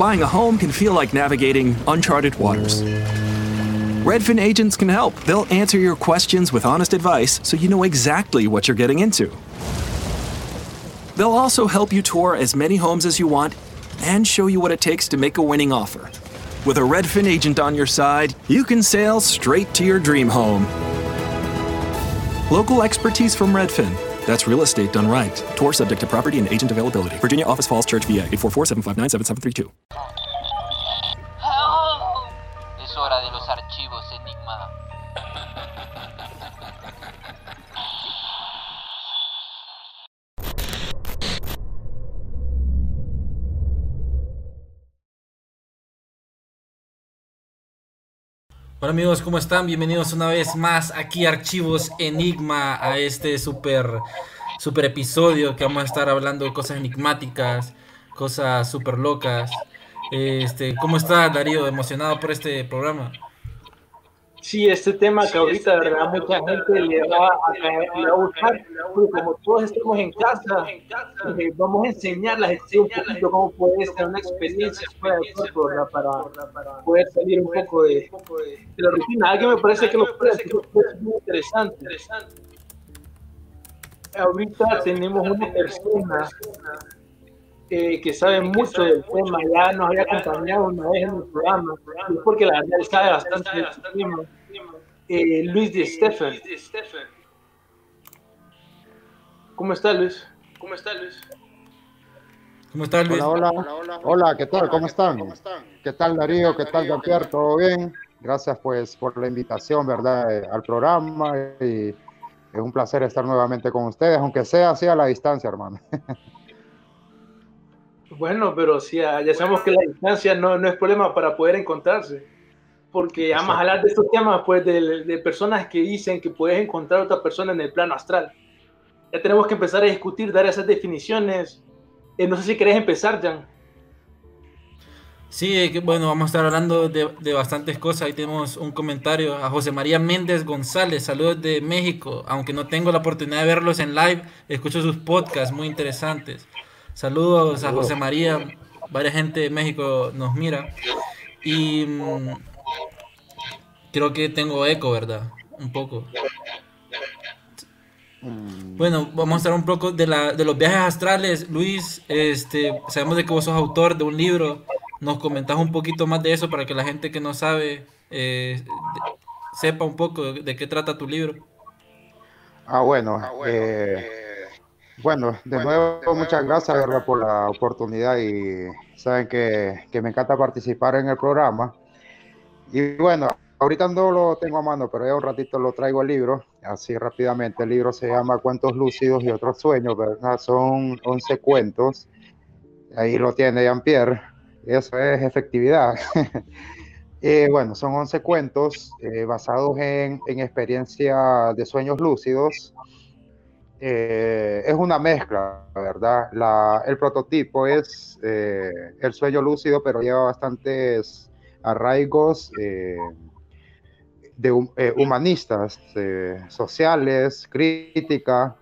Buying a home can feel like navigating uncharted waters. Redfin agents can help. They'll answer your questions with honest advice so you know exactly what you're getting into. They'll also help you tour as many homes as you want and show you what it takes to make a winning offer. With a Redfin agent on your side, you can sail straight to your dream home. Local expertise from Redfin. That's real estate done right. Tour subject to property and agent availability. Virginia Office Falls Church, VA 844 759 7732. Hola amigos, ¿cómo están? Bienvenidos una vez más aquí a Archivos Enigma, a este super, super episodio que vamos a estar hablando de cosas enigmáticas, cosas super locas. Este, ¿Cómo está Darío? ¿Emocionado por este programa? Sí, este tema que ahorita, de verdad, mucha gente le va a, le va a gustar, porque como todos estamos en casa, eh, vamos a enseñar a la gente un poquito cómo puede ser una experiencia fuera de cuerpo, ¿verdad? Para, poder salir un poco de, de la rutina. Algo me parece que lo puede hacer es muy interesante. Ahorita tenemos una persona eh, que sabe mucho del tema, ya nos había acompañado una vez en el programa, porque la verdad él sabe bastante del tema. Eh, Luis de Stephen. ¿Cómo está Luis? ¿Cómo está Luis? ¿Cómo está Luis? Hola, hola. Hola, ¿qué tal? ¿Cómo están? ¿Qué tal Darío? ¿Qué tal Jean-Pierre? ¿Todo bien? Gracias pues por la invitación, ¿verdad? eh, al programa y es un placer estar nuevamente con ustedes, aunque sea así a la distancia, hermano. Bueno, pero sí, ya, ya sabemos que la distancia no, no es problema para poder encontrarse, porque vamos a hablar de estos temas, pues, de, de personas que dicen que puedes encontrar a otra persona en el plano astral. Ya tenemos que empezar a discutir, dar esas definiciones. Eh, no sé si querés empezar, Jan. Sí, bueno, vamos a estar hablando de, de bastantes cosas. Ahí tenemos un comentario a José María Méndez González, saludos de México. Aunque no tengo la oportunidad de verlos en live, escucho sus podcasts muy interesantes. Saludos a José María, varias gente de México nos mira. Y mm, creo que tengo eco, ¿verdad? Un poco. Bueno, vamos a estar un poco de, la, de los viajes astrales. Luis, este, sabemos de que vos sos autor de un libro. ¿Nos comentás un poquito más de eso para que la gente que no sabe eh, de- sepa un poco de, de qué trata tu libro? Ah, bueno, eh, bueno, de nuevo muchas gracias, ¿verdad? por la oportunidad y saben que, que me encanta participar en el programa. Y bueno, ahorita no lo tengo a mano, pero ya un ratito lo traigo el libro, así rápidamente. El libro se llama Cuentos lúcidos y otros sueños, ¿verdad? Son 11 cuentos. Ahí lo tiene Jean-Pierre. Eso es efectividad. Eh, bueno, son 11 cuentos eh, basados en, en experiencia de sueños lúcidos. Eh, es una mezcla, ¿verdad? La- el prototipo es eh, el sueño lúcido, pero lleva bastantes arraigos eh, de eh, humanistas, eh, sociales, crítica,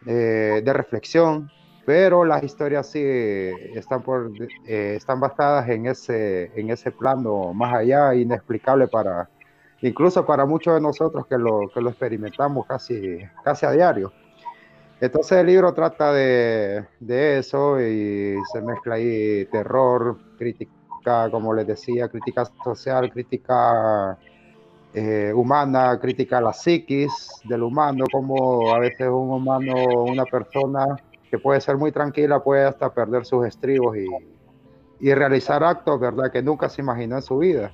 de reflexión, pero las historias sí están, por, están basadas en ese, en ese plano más allá, inexplicable para, incluso para muchos de nosotros que lo, que lo experimentamos casi, casi a diario. Entonces el libro trata de, de eso y se mezcla ahí terror, crítica, como les decía, crítica social, crítica eh, humana, crítica a la psiquis del humano, como a veces un humano, una persona que puede ser muy tranquila, puede hasta perder sus estribos y, y realizar actos, ¿verdad?, que nunca se imaginó en su vida.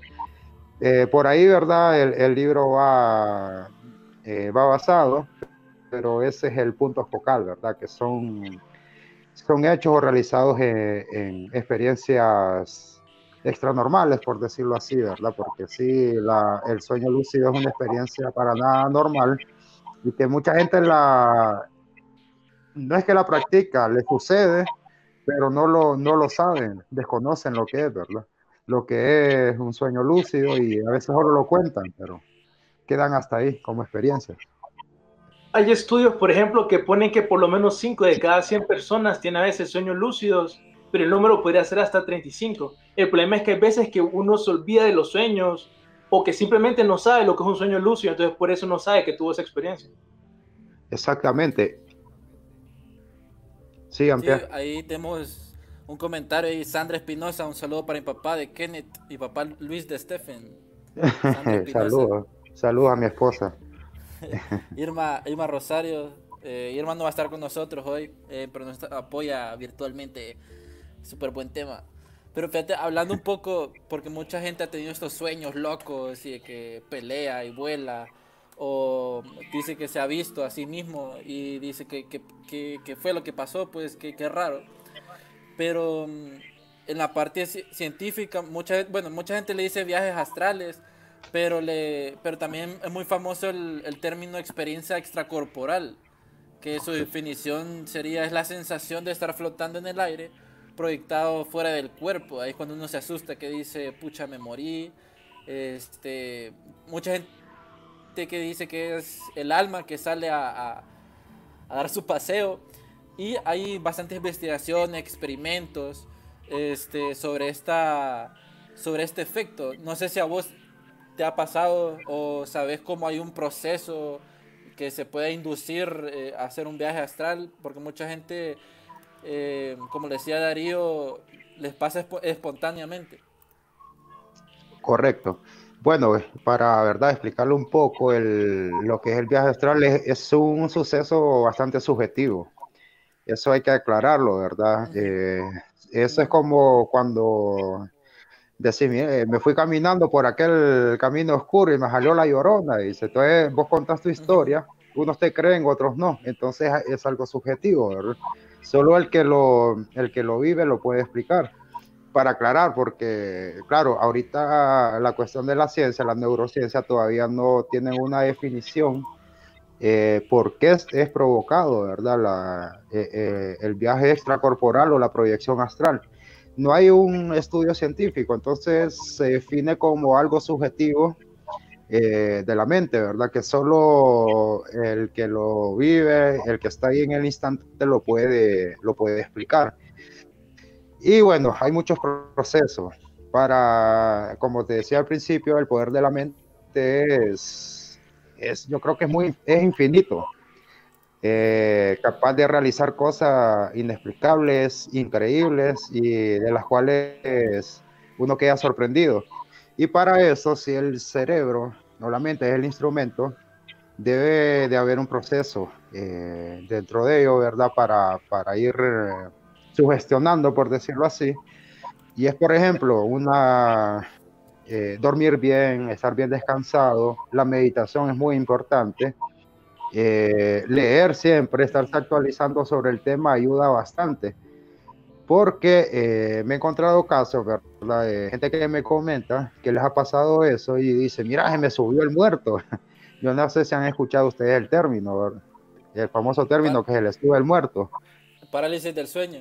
Eh, por ahí, ¿verdad?, el, el libro va, eh, va basado, pero ese es el punto focal, ¿verdad?, que son, son hechos o realizados en, en experiencias extranormales, por decirlo así, ¿verdad? Porque sí, la, el sueño lúcido es una experiencia para nada normal y que mucha gente la, no es que la practica, le sucede, pero no lo, no lo saben, desconocen lo que es, ¿verdad? Lo que es un sueño lúcido y a veces solo lo cuentan, pero quedan hasta ahí como experiencias. Hay estudios, por ejemplo, que ponen que por lo menos 5 de cada 100 personas tienen a veces sueños lúcidos pero el número podría ser hasta 35. El problema es que hay veces que uno se olvida de los sueños o que simplemente no sabe lo que es un sueño lúcido, entonces por eso no sabe que tuvo esa experiencia. Exactamente. Sí, ahí tenemos un comentario ahí, Sandra Espinosa, un saludo para mi papá de Kenneth y papá Luis de Stephen. saludos, saludos a mi esposa. Irma, Irma Rosario, eh, Irma no va a estar con nosotros hoy, eh, pero nos apoya virtualmente. Súper buen tema. Pero fíjate, hablando un poco, porque mucha gente ha tenido estos sueños locos y que pelea y vuela, o dice que se ha visto a sí mismo y dice que, que, que, fue lo que pasó, pues que, que raro. Pero mm, en la parte científica, mucha, bueno, mucha gente le dice viajes astrales, pero, le, pero también es muy famoso el, el término experiencia extracorporal, que su definición sería es la sensación de estar flotando en el aire proyectado fuera del cuerpo. Ahí es cuando uno se asusta que dice, pucha, me morí. Este, mucha gente que dice que es el alma que sale a, a, dar su paseo. Y hay bastantes investigaciones, experimentos este, sobre, esta, sobre este efecto. No sé si a vos te ha pasado o sabes cómo hay un proceso que se puede inducir eh, a hacer un viaje astral, porque mucha gente eh, como le decía Darío, les pasa espontáneamente. Correcto. Bueno, para verdad explicarlo un poco, lo que es el viaje astral es, un suceso bastante subjetivo. Eso hay que aclararlo, ¿verdad? Eh, eso es como cuando decís, eh, me fui caminando por aquel camino oscuro y me salió la llorona. Y dice, entonces vos contás tu historia, unos te creen, otros no. Entonces es algo subjetivo, ¿verdad? Solo el que lo, el que lo vive lo puede explicar. Para aclarar, porque claro, ahorita la cuestión de la ciencia, la neurociencia todavía no tienen una definición eh, por qué es, provocado, ¿verdad? La, eh, eh, el viaje extracorporal o la proyección astral. No hay un estudio científico, entonces se define como algo subjetivo eh, de la mente, ¿verdad? Que solo el que lo vive, el que está ahí en el instante lo puede, lo puede explicar. Y bueno, hay muchos procesos para, como te decía al principio, el poder de la mente es, es yo creo que es muy, es infinito. Eh, capaz de realizar cosas inexplicables, increíbles y de las cuales uno queda sorprendido. Y para eso, si el cerebro no la mente es el instrumento, debe de haber un proceso eh, dentro de ello, ¿verdad? Para, para ir eh, sugestionando, por decirlo así. Y es, por ejemplo, una eh, dormir bien, estar bien descansado, la meditación es muy importante. Leer siempre, estarse actualizando sobre el tema ayuda bastante porque eh, me he encontrado casos, ¿verdad? De gente que me comenta que les ha pasado eso y dice, mira, se me subió el muerto. Yo no sé si han escuchado ustedes el término, el famoso término que se le sube el muerto. Parálisis del sueño.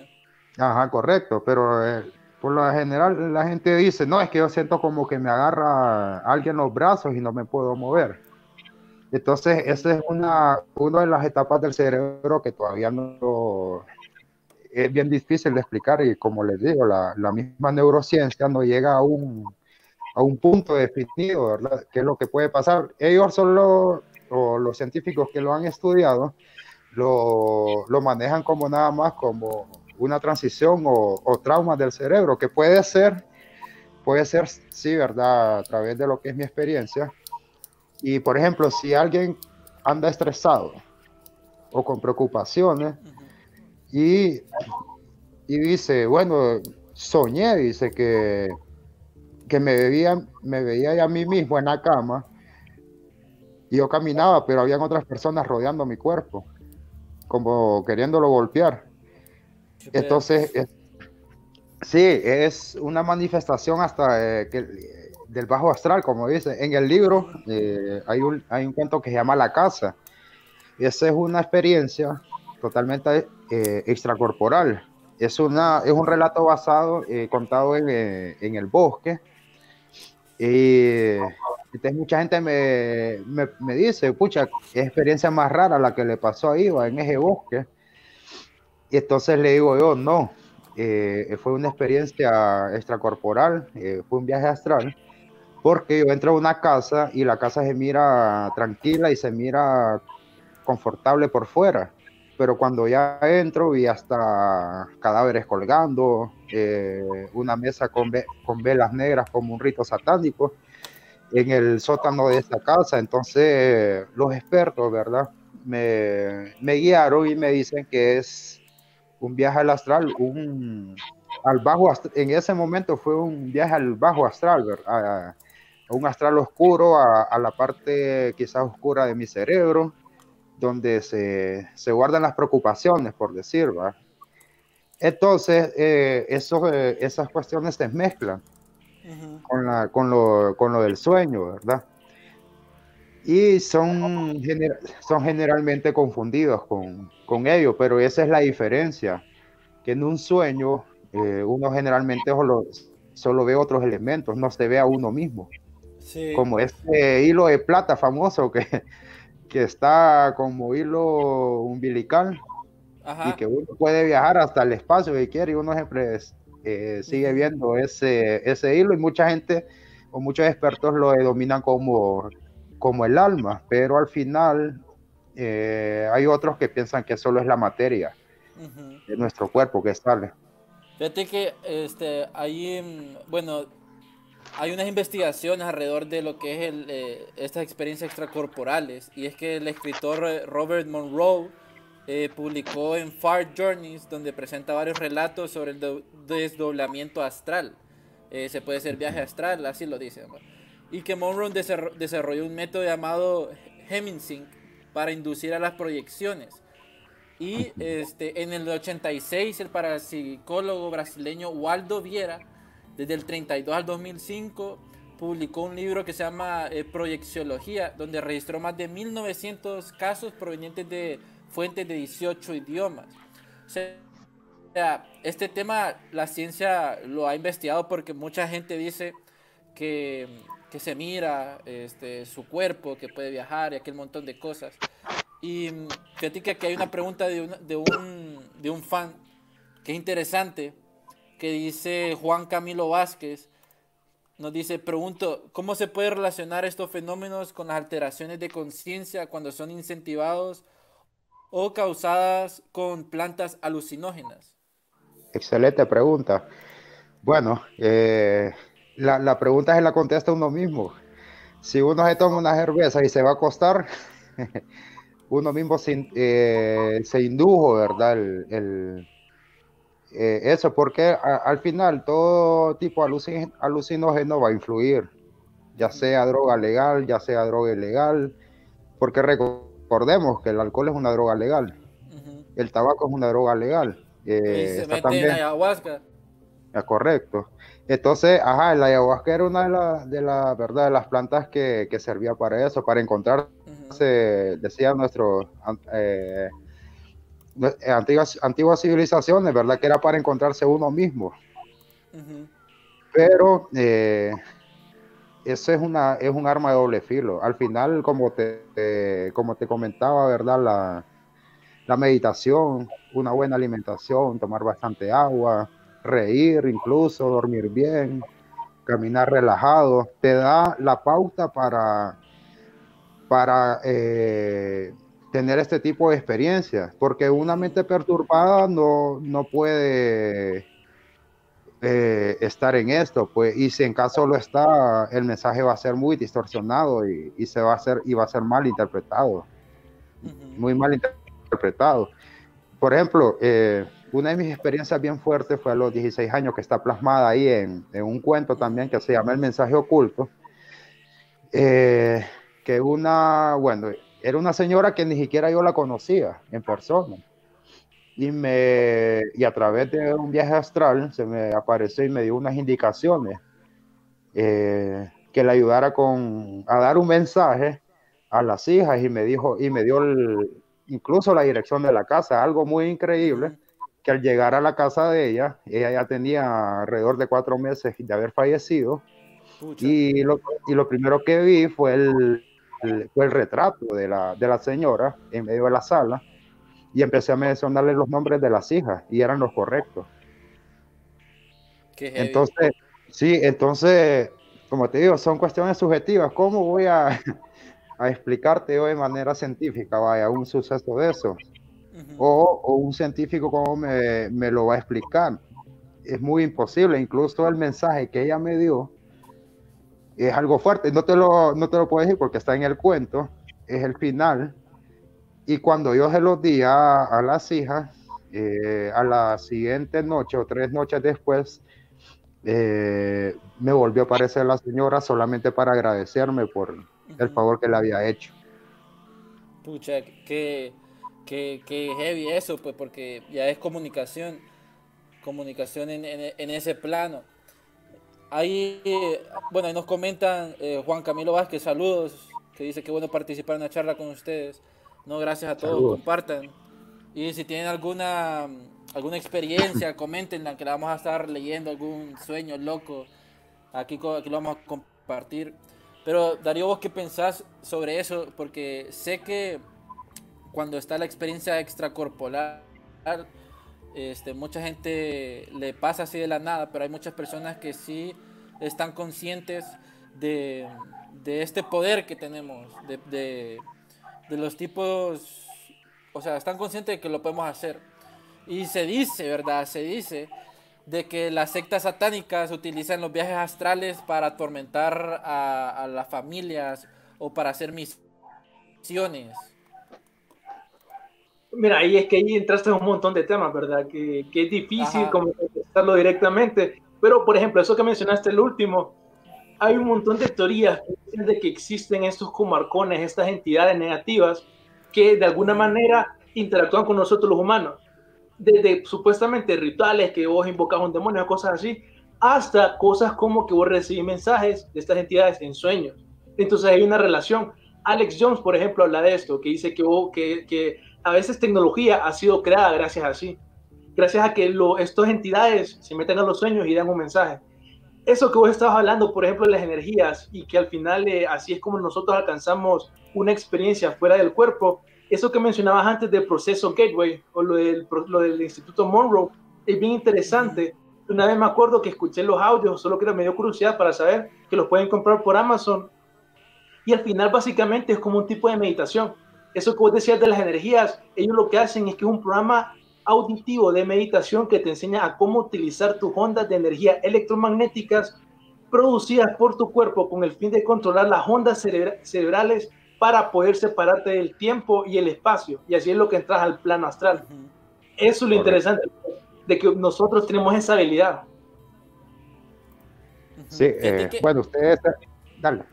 Ajá, correcto, pero eh, por lo general la gente dice, no, es que yo siento como que me agarra alguien los brazos y no me puedo mover. Entonces, esa es una, una de las etapas del cerebro que todavía no, es bien difícil de explicar y como les digo, la, la misma neurociencia no llega a un, a un punto definido, ¿verdad? ¿Qué es lo que puede pasar? Ellos solo, o los científicos que lo han estudiado, lo, lo manejan como nada más como una transición o, o trauma del cerebro, que puede ser, puede ser, sí, ¿verdad? A través de lo que es mi experiencia. Y, por ejemplo, si alguien anda estresado o con preocupaciones, y, y dice, bueno, soñé, dice que, que me, veía, me veía a mí mismo en la cama y yo caminaba, pero habían otras personas rodeando mi cuerpo, como queriéndolo golpear. Entonces, sí, es una manifestación hasta eh, que, del bajo astral, como dice. En el libro eh, hay, un, hay un cuento que se llama La Casa. Esa es una experiencia totalmente eh, extracorporal. Es, una, es un relato basado, eh, contado en, eh, en, el bosque. Y entonces mucha gente me, me, me, dice, pucha, es experiencia más rara la que le pasó a Iva en ese bosque. Y entonces le digo yo, no, eh, fue una experiencia extracorporal, eh, fue un viaje astral, porque yo entro a una casa y la casa se mira tranquila y se mira confortable por fuera, pero cuando ya entro vi hasta cadáveres colgando, eh, una mesa con, con velas negras como un rito satánico en el sótano de esta casa, entonces los expertos, ¿verdad? Me, me guiaron y me dicen que es un viaje al astral, un, al bajo en ese momento fue un viaje al bajo astral, a, un astral oscuro, a, la parte quizás oscura de mi cerebro, donde se, se guardan las preocupaciones, por decir, ¿verdad? Entonces, eh, eso, eh, esas cuestiones se mezclan con, la, con, lo, con lo del sueño, ¿verdad? y son, son generalmente confundidos con, con ello, pero esa es la diferencia, que en un sueño eh, uno generalmente solo, solo, ve otros elementos, no se ve a uno mismo. Como este hilo de plata famoso que, que está como hilo umbilical y que uno puede viajar hasta el espacio que quiere y uno siempre eh, sigue viendo ese, ese hilo y mucha gente o muchos expertos lo denominan como como el alma, pero al final eh, hay otros que piensan que solo es la materia de nuestro cuerpo que sale. Fíjate que este, hay, bueno, hay unas investigaciones alrededor de lo que es el, eh, estas experiencias extracorporales, y es que el escritor eh, Robert Monroe publicó en Far Journeys, donde presenta varios relatos sobre el desdoblamiento astral. se puede ser viaje astral, así lo dice y que Monroe desarrolló un método llamado Hemingsync para inducir a las proyecciones. Y este, en el 86 el parapsicólogo brasileño Waldo Viera, desde el 32 al 2005, publicó un libro que se llama eh, Proyecciología, donde registró más de 1900 casos provenientes de fuentes de 18 idiomas. O sea, este tema la ciencia lo ha investigado porque mucha gente dice que que se mira, este, su cuerpo, que puede viajar y aquel montón de cosas. Y mm, fíjate que aquí hay una pregunta de, de, un, de un fan que es interesante, que dice Juan Camilo Vázquez, nos dice, pregunto, ¿cómo se puede relacionar estos fenómenos con las alteraciones de conciencia cuando son incentivados o causadas con plantas alucinógenas? Excelente pregunta. Bueno, eh, la, la, pregunta se la contesta uno mismo. Si uno se toma una cerveza y se va a acostar, uno mismo se, eh, se indujo, ¿verdad? El, eh, eso, porque al final todo tipo de alucinógeno va a influir, ya sea droga legal, ya sea droga ilegal, porque recordemos que el alcohol es una droga legal, el tabaco es una droga legal. Eh, se mete en ayahuasca. Es correcto. Entonces, ajá, la ayahuasca era una de las, de la, ¿verdad? de las plantas que, que, servía para eso, para encontrar, decía nuestro, eh, antiguas, antiguas civilizaciones, ¿verdad? Que era para encontrarse uno mismo. Pero eh, eso es, una, es un arma de doble filo. Al final, como te, como te comentaba, ¿verdad? La, la meditación, una buena alimentación, tomar bastante agua, reír incluso, dormir bien, caminar relajado, te da la pauta para, para eh, tener este tipo de experiencias, porque una mente perturbada no, no puede eh, estar en esto, pues, y si en caso lo está, el mensaje va a ser muy distorsionado y, se va a hacer, y va a ser mal interpretado, muy mal interpretado. Por ejemplo, eh, una de mis experiencias bien fuertes fue a los 16 años, que está plasmada ahí en, un cuento también que se llama El mensaje oculto. Eh, que una, bueno, era una señora que ni siquiera yo la conocía en persona. Y, me, y a través de un viaje astral se me apareció y me dio unas indicaciones eh, que le ayudara con, a dar un mensaje a las hijas y me dijo y me dio incluso la dirección de la casa, algo muy increíble que al llegar a la casa de ella, ella ya tenía alrededor de cuatro meses de haber fallecido, y lo, y lo, primero que vi fue el, fue el retrato de la, de la señora en medio de la sala, y empecé a mencionarle los nombres de las hijas, y eran los correctos. Entonces, sí, entonces, como te digo, son cuestiones subjetivas. ¿Cómo voy a, a explicarte yo de manera científica, vaya, un suceso de eso? o, o, un científico cómo me, me, lo va a explicar. Es muy imposible, incluso el mensaje que ella me dio es algo fuerte, no te lo, no te lo puedo decir porque está en el cuento, es el final, y cuando yo se lo di a, a las hijas, eh, a la siguiente noche o tres noches después, eh, me volvió a aparecer la señora solamente para agradecerme por el favor que le había hecho. Pucha, que que, heavy eso, pues porque ya es comunicación, comunicación en, en, ese plano. Ahí, bueno, ahí nos comentan eh, Juan Camilo Vázquez, saludos, que dice que bueno participar en la charla con ustedes. No, gracias a todos, compartan. Y si tienen alguna, alguna experiencia, comentenla, que la vamos a estar leyendo, algún sueño loco. Aquí, aquí lo vamos a compartir. Pero Darío, ¿vos qué pensás sobre eso? Porque sé que cuando está la experiencia extracorporal, este, mucha gente le pasa así de la nada, pero hay muchas personas que sí están conscientes de, este poder que tenemos, de, los tipos, o sea, están conscientes de que lo podemos hacer. Y se dice, ¿verdad? Se dice de que las sectas satánicas utilizan los viajes astrales para atormentar a, a las familias o para hacer misiones. Mira, ahí es que ahí entraste en un montón de temas, ¿verdad? Que, que es difícil como contestarlo directamente. Pero, por ejemplo, eso que mencionaste el último, hay un montón de teorías de que existen estos comarcones, estas entidades negativas que de alguna manera interactúan con nosotros los humanos. Desde supuestamente rituales que vos invocas un demonio, cosas así, hasta cosas como que vos recibís mensajes de estas entidades en sueños. Entonces hay una relación. Alex Jones, por ejemplo, habla de esto, que dice que, que, que a veces tecnología ha sido creada gracias a sí, gracias a que lo, estas entidades se meten a los sueños y dan un mensaje. Eso que vos estabas hablando, por ejemplo, de las energías y que al final eh, así es como nosotros alcanzamos una experiencia fuera del cuerpo, eso que mencionabas antes del proceso Gateway o lo del, lo del Instituto Monroe, es bien interesante. Una vez me acuerdo que escuché los audios, solo que era medio curiosidad para saber que los pueden comprar por Amazon. Y al final básicamente es como un tipo de meditación eso que vos decías de las energías, ellos lo que hacen es que es un programa auditivo de meditación que te enseña a cómo utilizar tus ondas de energía electromagnéticas producidas por tu cuerpo con el fin de controlar las ondas cerebrales para poder separarte del tiempo y el espacio. Y así es lo que entras al plano astral. Eso es lo interesante, de que nosotros tenemos esa habilidad. Sí, eh, bueno, ustedes... Dale.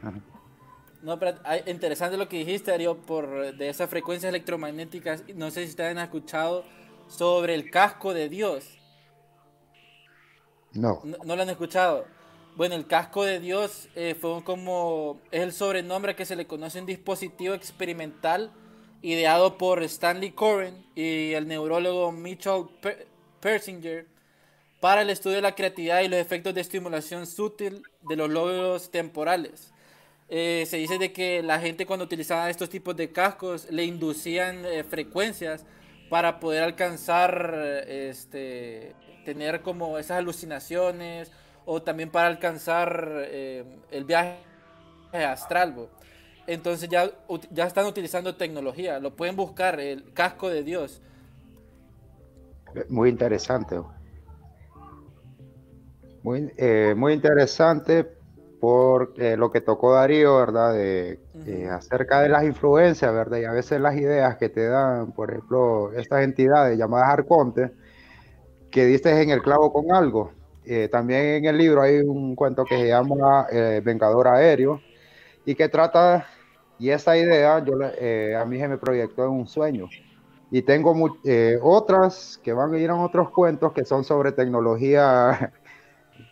No, pero interesante lo que dijiste, Darío, por de esas frecuencias electromagnéticas. No sé si ustedes han escuchado sobre el casco de Dios. No. No, lo han escuchado. Bueno, el casco de Dios eh, fue como es el sobrenombre que se le conoce un dispositivo experimental ideado por Stanley Coren y el neurólogo Mitchell Persinger para el estudio de la creatividad y los efectos de estimulación sutil de los lóbulos temporales. Eh, se dice de que la gente cuando utilizaba estos tipos de cascos le inducían eh, frecuencias para poder alcanzar, este, tener como esas alucinaciones o también para alcanzar eh, el viaje astral. Entonces ya, ya están utilizando tecnología, lo pueden buscar, el casco de Dios. Muy interesante. Muy, muy interesante por eh, lo que tocó Darío, ¿verdad? De, eh, acerca de las influencias, ¿verdad? Y a veces las ideas que te dan, por ejemplo, estas entidades llamadas arcontes, que diste en el clavo con algo. Eh, también en el libro hay un cuento que se llama Vengador Aéreo y que trata, y esa idea yo, a mí se me proyectó en un sueño. Y tengo otras que van a ir a otros cuentos que son sobre tecnología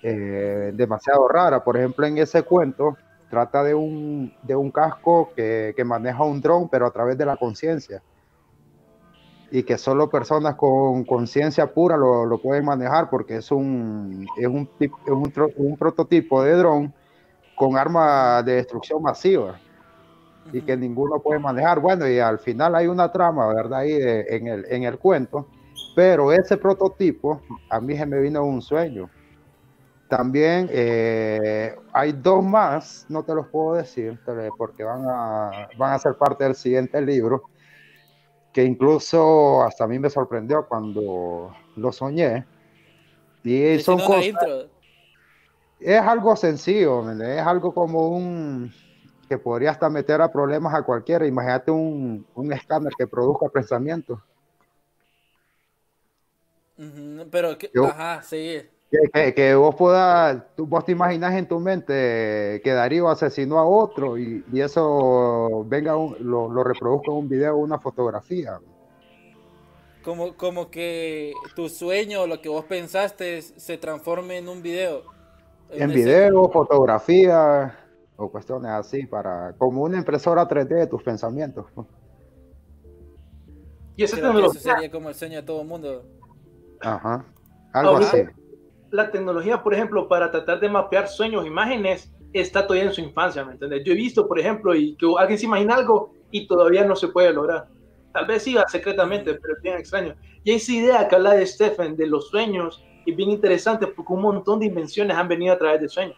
eh, demasiado rara. Por ejemplo, en ese cuento trata de un, de un casco que, que maneja un dron, pero a través de la conciencia. Y que solo personas con conciencia pura lo, lo, pueden manejar porque es un, es un, es un, un prototipo de dron con arma de destrucción masiva y que ninguno puede manejar. Bueno, y al final hay una trama, ¿verdad? Ahí en, el, en el cuento, pero ese prototipo a mí se me vino un sueño también eh, hay dos más, no te los puedo decir porque van a, van a ser parte del siguiente libro, que incluso hasta a mí me sorprendió cuando lo soñé. Y son cosas, es algo sencillo, es algo como un que podría hasta meter a problemas a cualquiera. Imagínate un, un escáner que produzca pensamientos. pero, que, ajá, sí. Que, vos puedas, vos te imaginas en tu mente que Darío asesinó a otro y, eso venga, lo, lo reproduzca en un video o una fotografía. Como, como que tu sueño, lo que vos pensaste, se transforme en un video. En, video, fotografía o cuestiones así, para como una impresora 3D de tus pensamientos. Y eso sería como el sueño de todo el mundo. Ajá, algo así la tecnología, por ejemplo, para tratar de mapear sueños, imágenes, está todavía en su infancia, ¿me entiendes? Yo he visto, por ejemplo, y que alguien se imagina algo y todavía no se puede lograr. Tal vez siga secretamente, pero es bien extraño. Y esa idea que habla de Stephen, de los sueños, es bien interesante porque un montón de invenciones han venido a través de sueños.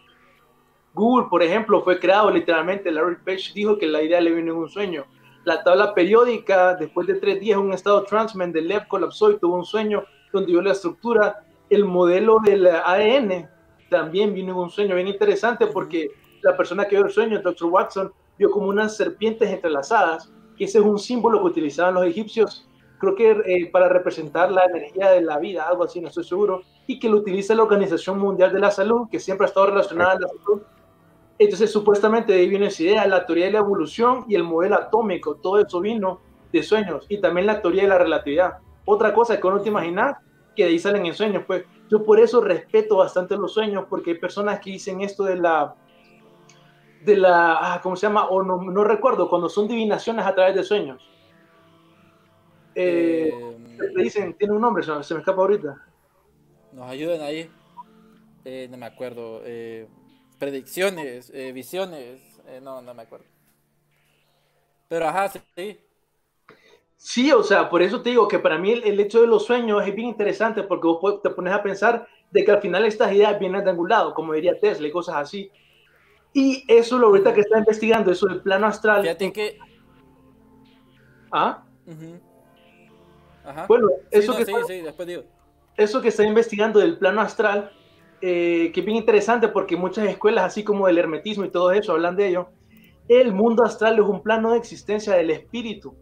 Google, por ejemplo, fue creado literalmente, Larry Page dijo que la idea le vino en un sueño. La tabla periódica, después de tres días, un estado transmen del Lev colapsó y tuvo un sueño donde vio la estructura el modelo del ADN también vino en un sueño bien interesante porque la persona que vio el sueño, el Dr. Watson, vio como unas serpientes entrelazadas, que ese es un símbolo que utilizaban los egipcios, creo que eh, para representar la energía de la vida, algo así, no estoy seguro, y que lo utiliza la Organización Mundial de la Salud, que siempre ha estado relacionada a la salud. Entonces, supuestamente de ahí viene esa idea, la teoría de la evolución y el modelo atómico, todo eso vino de sueños, y también la teoría de la relatividad. Otra cosa que uno te imaginar que de ahí salen en sueños. Pues yo por eso respeto bastante los sueños, porque hay personas que dicen esto de la, de la, ah, ¿cómo se llama? O no, no, recuerdo, cuando son divinaciones a través de sueños. Eh, eh dicen, tiene un nombre, se me escapa ahorita. Nos ayudan ahí. Eh, no me acuerdo. Eh, predicciones, visiones. no, no me acuerdo. Pero ajá, sí. Sí, o sea, por eso te digo que para mí el, hecho de los sueños es bien interesante porque vos te pones a pensar de que al final estas ideas vienen de algún lado, como diría Tesla y cosas así. Y eso lo ahorita que está investigando, eso del plano astral. Fíjate que... ¿Ah? Bueno, eso, que está, eso que está investigando del plano astral, eh, que es bien interesante porque muchas escuelas, así como el hermetismo y todo eso, hablan de ello. El mundo astral es un plano de existencia del espíritu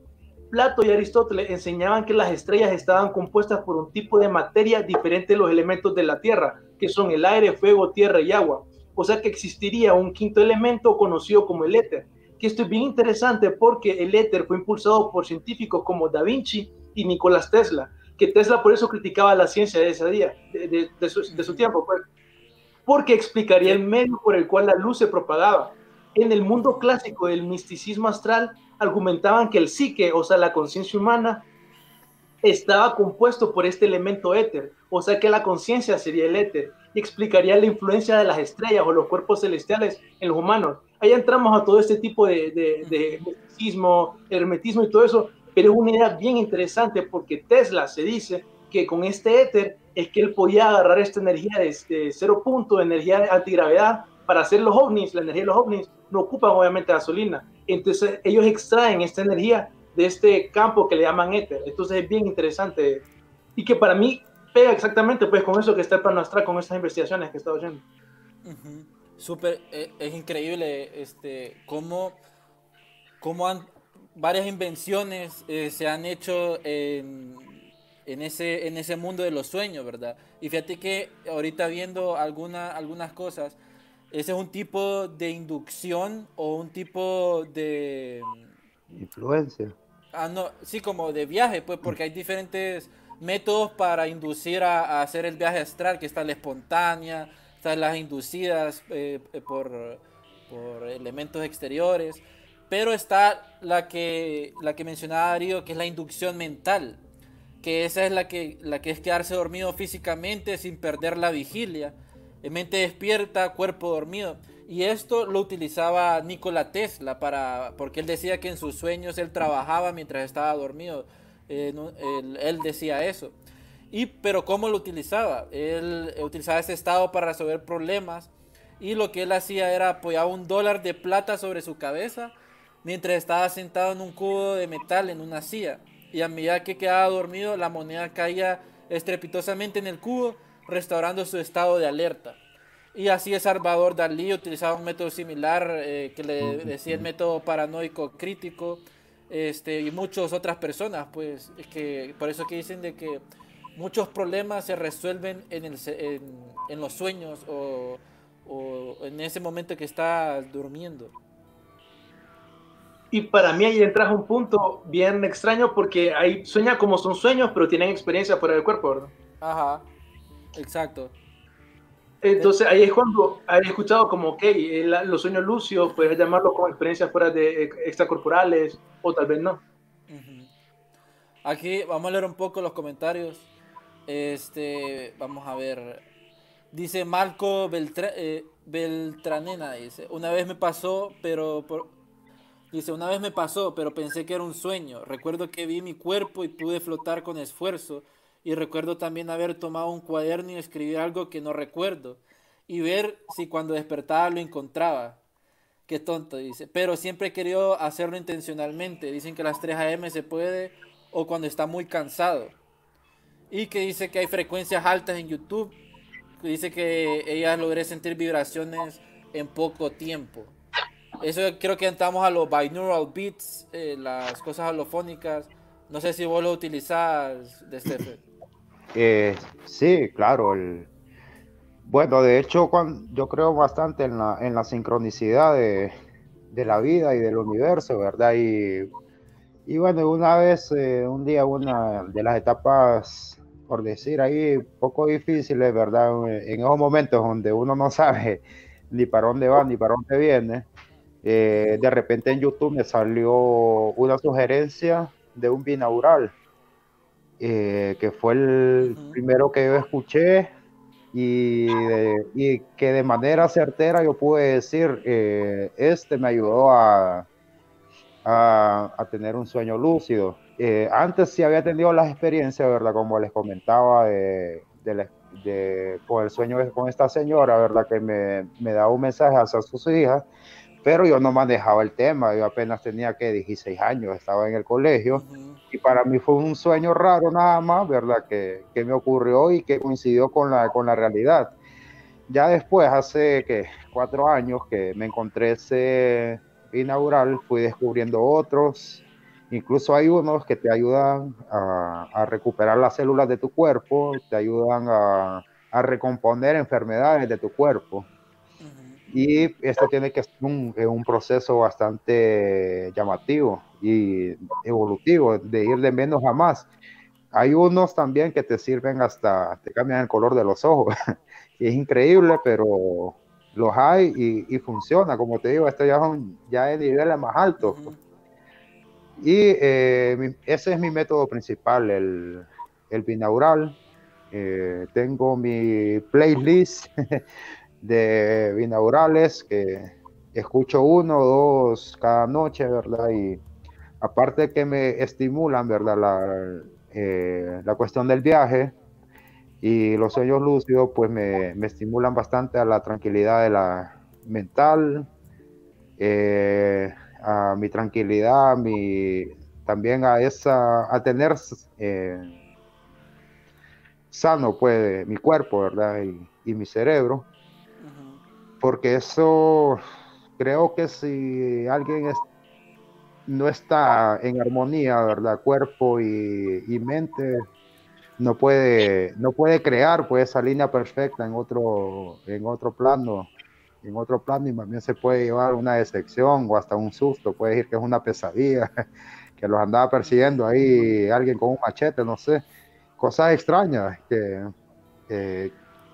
Plato y Aristóteles enseñaban que las estrellas estaban compuestas por un tipo de materia diferente de los elementos de la Tierra, que son el aire, fuego, tierra y agua. O sea que existiría un quinto elemento conocido como el éter. Que esto es bien interesante porque el éter fue impulsado por científicos como Da Vinci y Nicolás Tesla, que Tesla por eso criticaba la ciencia de ese día, de, su, tiempo, pues, porque explicaría el medio por el cual la luz se propagaba. En el mundo clásico del misticismo astral, argumentaban que el psique, o sea, la conciencia humana, estaba compuesto por este elemento éter, o sea que la conciencia sería el éter, y explicaría la influencia de las estrellas o los cuerpos celestiales en los humanos. Ahí entramos a todo este tipo de, de, hermetismo y todo eso, pero es una idea bien interesante porque Tesla se dice que con este éter es que él podía agarrar esta energía de, de cero punto, de energía antigravedad, para hacer los ovnis, la energía de los ovnis, no ocupan obviamente gasolina. Entonces ellos extraen esta energía de este campo que le llaman éter. Entonces es bien interesante y que para mí pega exactamente pues con eso que está plano astral, con estas investigaciones que he estado haciendo. Súper, eh, es increíble este, cómo, cómo han, varias invenciones eh, se han hecho en, en, ese, en ese mundo de los sueños, ¿verdad? Y fíjate que ahorita viendo alguna, algunas cosas, ese es un tipo de inducción o un tipo de... Influencia. Ah, no, sí, como de viaje, pues, porque hay diferentes métodos para inducir a, hacer el viaje astral, que está la espontánea, están las inducidas eh, eh, por, por, elementos exteriores, pero está la que, la que mencionaba Darío, que es la inducción mental, que esa es la que, la que es quedarse dormido físicamente sin perder la vigilia mente despierta, cuerpo dormido. Y esto lo utilizaba Nikola Tesla para, porque él decía que en sus sueños él trabajaba mientras estaba dormido. Eh, él, decía eso. Y, pero ¿cómo lo utilizaba? Él utilizaba ese estado para resolver problemas y lo que él hacía era apoyar un dólar de plata sobre su cabeza mientras estaba sentado en un cubo de metal en una silla. Y a medida que quedaba dormido, la moneda caía estrepitosamente en el cubo, restaurando su estado de alerta. Y así es Salvador Dalí utilizaba un método similar eh, que le decía el método paranoico crítico este, y muchas otras personas, pues, que por eso que dicen de que muchos problemas se resuelven en, el, en, en los sueños o, o, en ese momento que estás durmiendo. Y para mí ahí entras a un punto bien extraño porque ahí sueña como son sueños, pero tienen experiencia fuera del cuerpo, ¿verdad? Ajá, exacto. Entonces ahí es cuando he escuchado como, ok, los sueños lucios, puedes llamarlo como experiencias fuera de extracorporales o tal vez no. Aquí vamos a leer un poco los comentarios. Este, vamos a ver. Dice Marco eh, Beltranena, dice, una vez me pasó, pero dice, una vez me pasó, pero pensé que era un sueño. Recuerdo que vi mi cuerpo y pude flotar con esfuerzo. Y recuerdo también haber tomado un cuaderno y escribir algo que no recuerdo. Y ver si cuando despertaba lo encontraba. Qué tonto, dice. Pero siempre he querido hacerlo intencionalmente. Dicen que a las 3 a.m. se puede o cuando está muy cansado. Y que dice que hay frecuencias altas en YouTube dice que ella logré sentir vibraciones en poco tiempo. Eso creo que entramos a los binaural beats, eh, las cosas holofónicas. No sé si vos lo utilizás, de Stephen. Eh, sí, claro. El... Bueno, de hecho, cuando, yo creo bastante en la, en la sincronicidad de, de, la vida y del universo, ¿verdad? Y, y bueno, una vez, eh, un día, una de las etapas por decir ahí, poco difíciles, ¿verdad? En esos momentos donde uno no sabe ni para dónde va ni para dónde viene, eh, de repente en YouTube me salió una sugerencia de un binaural, eh, que fue el primero que yo escuché y, y, que de manera certera yo pude decir, eh, este me ayudó a, a, a tener un sueño lúcido. Eh, antes sí había tenido las experiencias, ¿verdad? Como les comentaba, de, de, con el sueño con esta señora, ¿verdad? Que me, me daba un mensaje hacia sus hijas, pero yo no manejaba el tema, yo apenas tenía que 16 años, estaba en el colegio, y para mí fue un sueño raro nada más, ¿verdad? Que, que, me ocurrió y que coincidió con la, con la realidad. Ya después, hace que cuatro años que me encontré ese inaugural, fui descubriendo otros, Incluso hay unos que te ayudan a, recuperar las células de tu cuerpo, te ayudan a, recomponer enfermedades de tu cuerpo. Y esto tiene que ser un, un, proceso bastante llamativo y evolutivo, de ir de menos a más. Hay unos también que te sirven hasta, te cambian el color de los ojos. es increíble, pero los hay y, y funciona. Como te digo, esto ya, son, ya es niveles más altos. Y eh, ese es mi método principal, el, el binaural. Eh, tengo mi playlist de binaurales que escucho uno o dos cada noche, ¿verdad? Y aparte que me estimulan, ¿verdad? La, eh, la cuestión del viaje y los sueños lúcidos, pues me, me estimulan bastante a la tranquilidad de la mental. Eh, a mi tranquilidad, mi, también a esa, a tener eh, sano pues mi cuerpo, ¿verdad? Y, mi cerebro. Porque eso creo que si alguien no está en armonía, ¿verdad? Cuerpo y, mente, no puede, no puede crear pues esa línea perfecta en otro, en otro plano en otro plano y también se puede llevar una decepción o hasta un susto, puede decir que es una pesadilla, que los andaba persiguiendo ahí alguien con un machete, no sé, cosas extrañas que,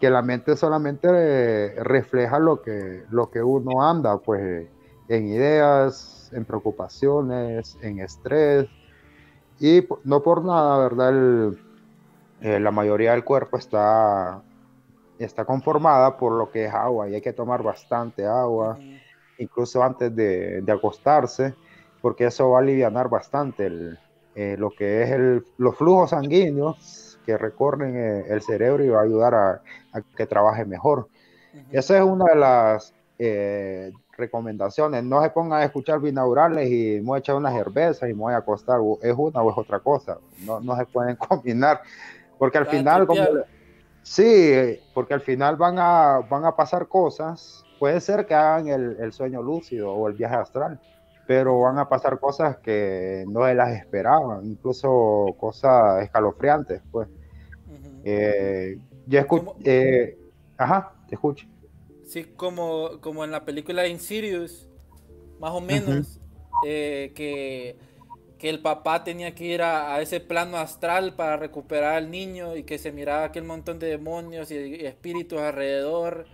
que la mente solamente refleja lo que, lo que uno anda, pues en ideas, en preocupaciones, en estrés, y no por nada, ¿verdad? Eh, la mayoría del cuerpo está está conformada por lo que es agua y hay que tomar bastante agua, incluso antes de, acostarse, porque eso va a aliviar bastante el, eh, lo que es el, los flujos sanguíneos que recorren eh, el cerebro y va a ayudar a, a que trabaje mejor. Esa es una de las eh, recomendaciones. No se pongan a escuchar binaurales y me voy a echar una cerveza y me voy a acostar. Es una o es otra cosa. No, no se pueden combinar. Porque al final, como, sí, porque al final van a, van a pasar cosas. Puede ser que hagan el, el sueño lúcido o el viaje astral, pero van a pasar cosas que no se las esperaban, incluso cosas escalofriantes. Pues. Eh, yo escucho. ¿Cómo? ajá, te escucho. Sí, como, como en la película Insidious, más o menos, eh, que, que el papá tenía que ir a, a ese plano astral para recuperar al niño y que se miraba aquel montón de demonios y, y espíritus alrededor.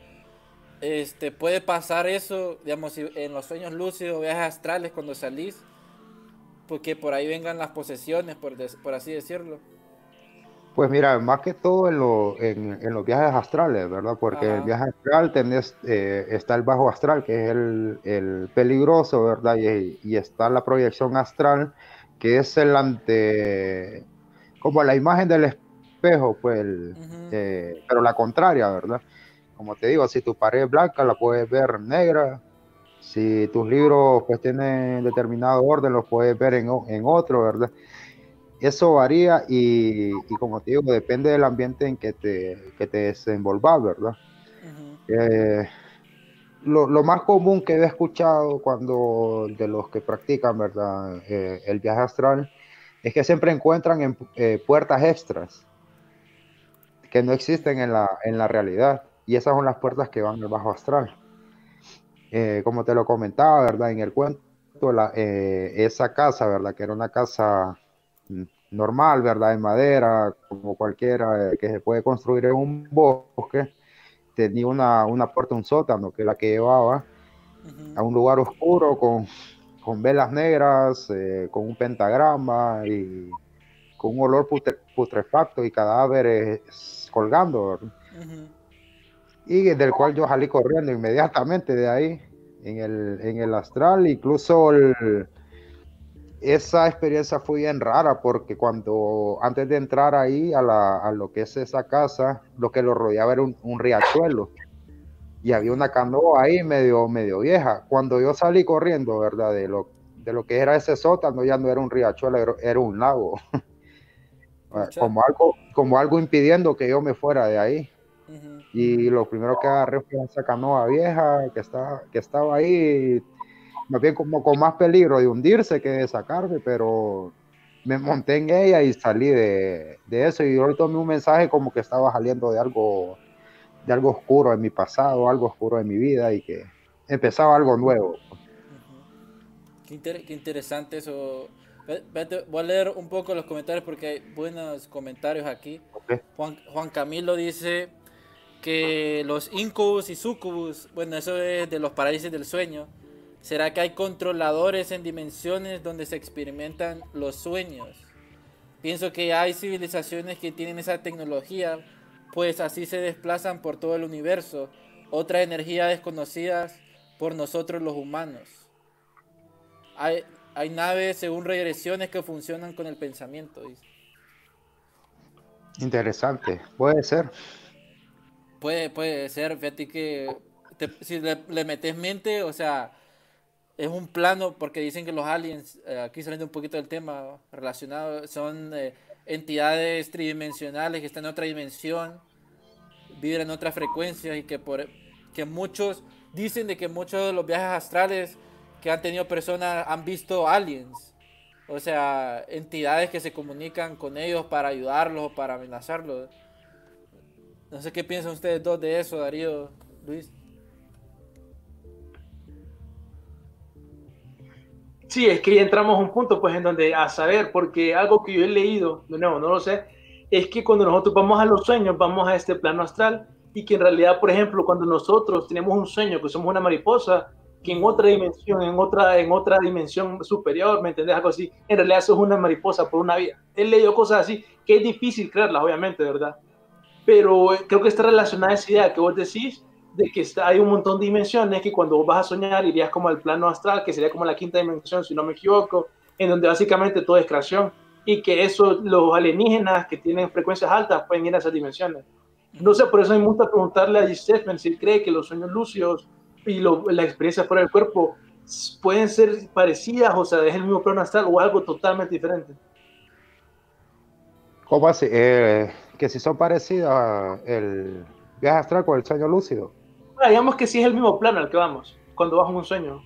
Este, puede pasar eso, digamos, si en los sueños lúcidos, viajes astrales cuando salís, porque por ahí vengan las posesiones, por, des- por así decirlo. Pues mira, más que todo en, lo- en- en los viajes astrales, ¿verdad? Porque Ajá. el viaje astral tenés, eh, está el bajo astral, que es el, el peligroso, ¿verdad? Y, y está la proyección astral, que es el ante, como la imagen del espejo, pues, el- eh, pero la contraria, ¿verdad? Como te digo, si tu pared es blanca, la puedes ver negra. Si tus libros pues tienen determinado orden, los puedes ver en, otro, ¿verdad? Eso varía y, y como te digo, depende del ambiente en que te, que te desenvolvas, ¿verdad? Eh, lo, lo más común que he escuchado cuando de los que practican, ¿verdad? Eh, el viaje astral es que siempre encuentran en, eh, puertas extras que no existen en la, en la realidad y esas son las puertas que van al bajo astral. Eh, como te lo comentaba, ¿verdad? En el cuento, la- eh, esa casa, ¿verdad? Que era una casa normal, ¿verdad? De madera, como cualquiera eh, que se puede construir en un bosque tenía una, una puerta, un sótano, que es la que llevaba a un lugar oscuro con, con velas negras, eh, con un pentagrama y con un olor putre- putrefacto y cadáveres colgando, ¿verdad? Y del cual yo salí corriendo inmediatamente de ahí, en el, en el astral, incluso el- esa experiencia fue bien rara porque cuando antes de entrar ahí a, la, a lo que es esa casa, lo que lo rodeaba era un, un riachuelo y había una canoa ahí medio, medio vieja. Cuando yo salí corriendo, ¿verdad? De lo, de lo que era ese sótano, ya no era un riachuelo, era, era un lago. Como, algo, como algo impidiendo que yo me fuera de ahí. Ujú. Y lo primero que agarré fue esa canoa vieja que, está, que estaba ahí, más bien como con más peligro de hundirse que de sacarme, pero me monté en ella y salí de, de eso. Y yo tomé un mensaje como que estaba saliendo de algo, de algo oscuro en mi pasado, algo oscuro en mi vida y que empezaba algo nuevo. Qué, inter- qué interesante eso. Ve- vete, Voy a leer un poco los comentarios porque hay buenos comentarios aquí. ¿ok? Juan, Juan Camilo dice que los incubus y sucubus, bueno, eso es de los parálisis del sueño. ¿Será que hay controladores en dimensiones donde se experimentan los sueños? Pienso que hay civilizaciones que tienen esa tecnología, pues así se desplazan por todo el universo. Otra energía desconocidas por nosotros los humanos. Hay, naves según regresiones que funcionan con el pensamiento. Interesante, puede ser. Puede, puede ser, fíjate que si le, metes mente, o sea, es un plano, porque dicen que los aliens, eh, aquí saliendo un poquito del tema relacionado, son eh, entidades tridimensionales que están en otra dimensión, vibran otras frecuencias y que, por, que muchos, dicen de que muchos de los viajes astrales que han tenido personas han visto aliens. O sea, entidades que se comunican con ellos para ayudarlos o para amenazarlos. No sé qué piensan ustedes dos de eso, Darío, Luis. Sí, es que ya entramos a un punto, pues, en donde a saber, porque algo que yo he leído, de nuevo, no lo sé, es que cuando nosotros vamos a los sueños, vamos a este plano astral, y que en realidad, por ejemplo, cuando nosotros tenemos un sueño, que somos una mariposa, que en otra dimensión, en otra, en otra dimensión superior, ¿me entendés? Algo así, en realidad sos una mariposa por una vida. He leído cosas así, que es difícil creerlas, obviamente, ¿verdad? Pero eh, creo que está relacionada esa idea que vos decís, de que está, hay un montón de dimensiones que cuando vos vas a soñar irías como al plano astral, que sería como la quinta dimensión, si no me equivoco, en donde básicamente todo es creación. y que eso, los alienígenas que tienen frecuencias altas pueden ir a esas dimensiones. No sé, por eso me gusta preguntarle a Stephen si cree que los sueños lúcidos y la experiencia fuera del cuerpo pueden ser parecidas, o sea, es el mismo plano astral o algo totalmente diferente. ¿Cómo así? Eh, que si son parecidas el viaje astral con el sueño lúcido. Ah, digamos que sí es el mismo plano al que vamos, cuando vas en un sueño.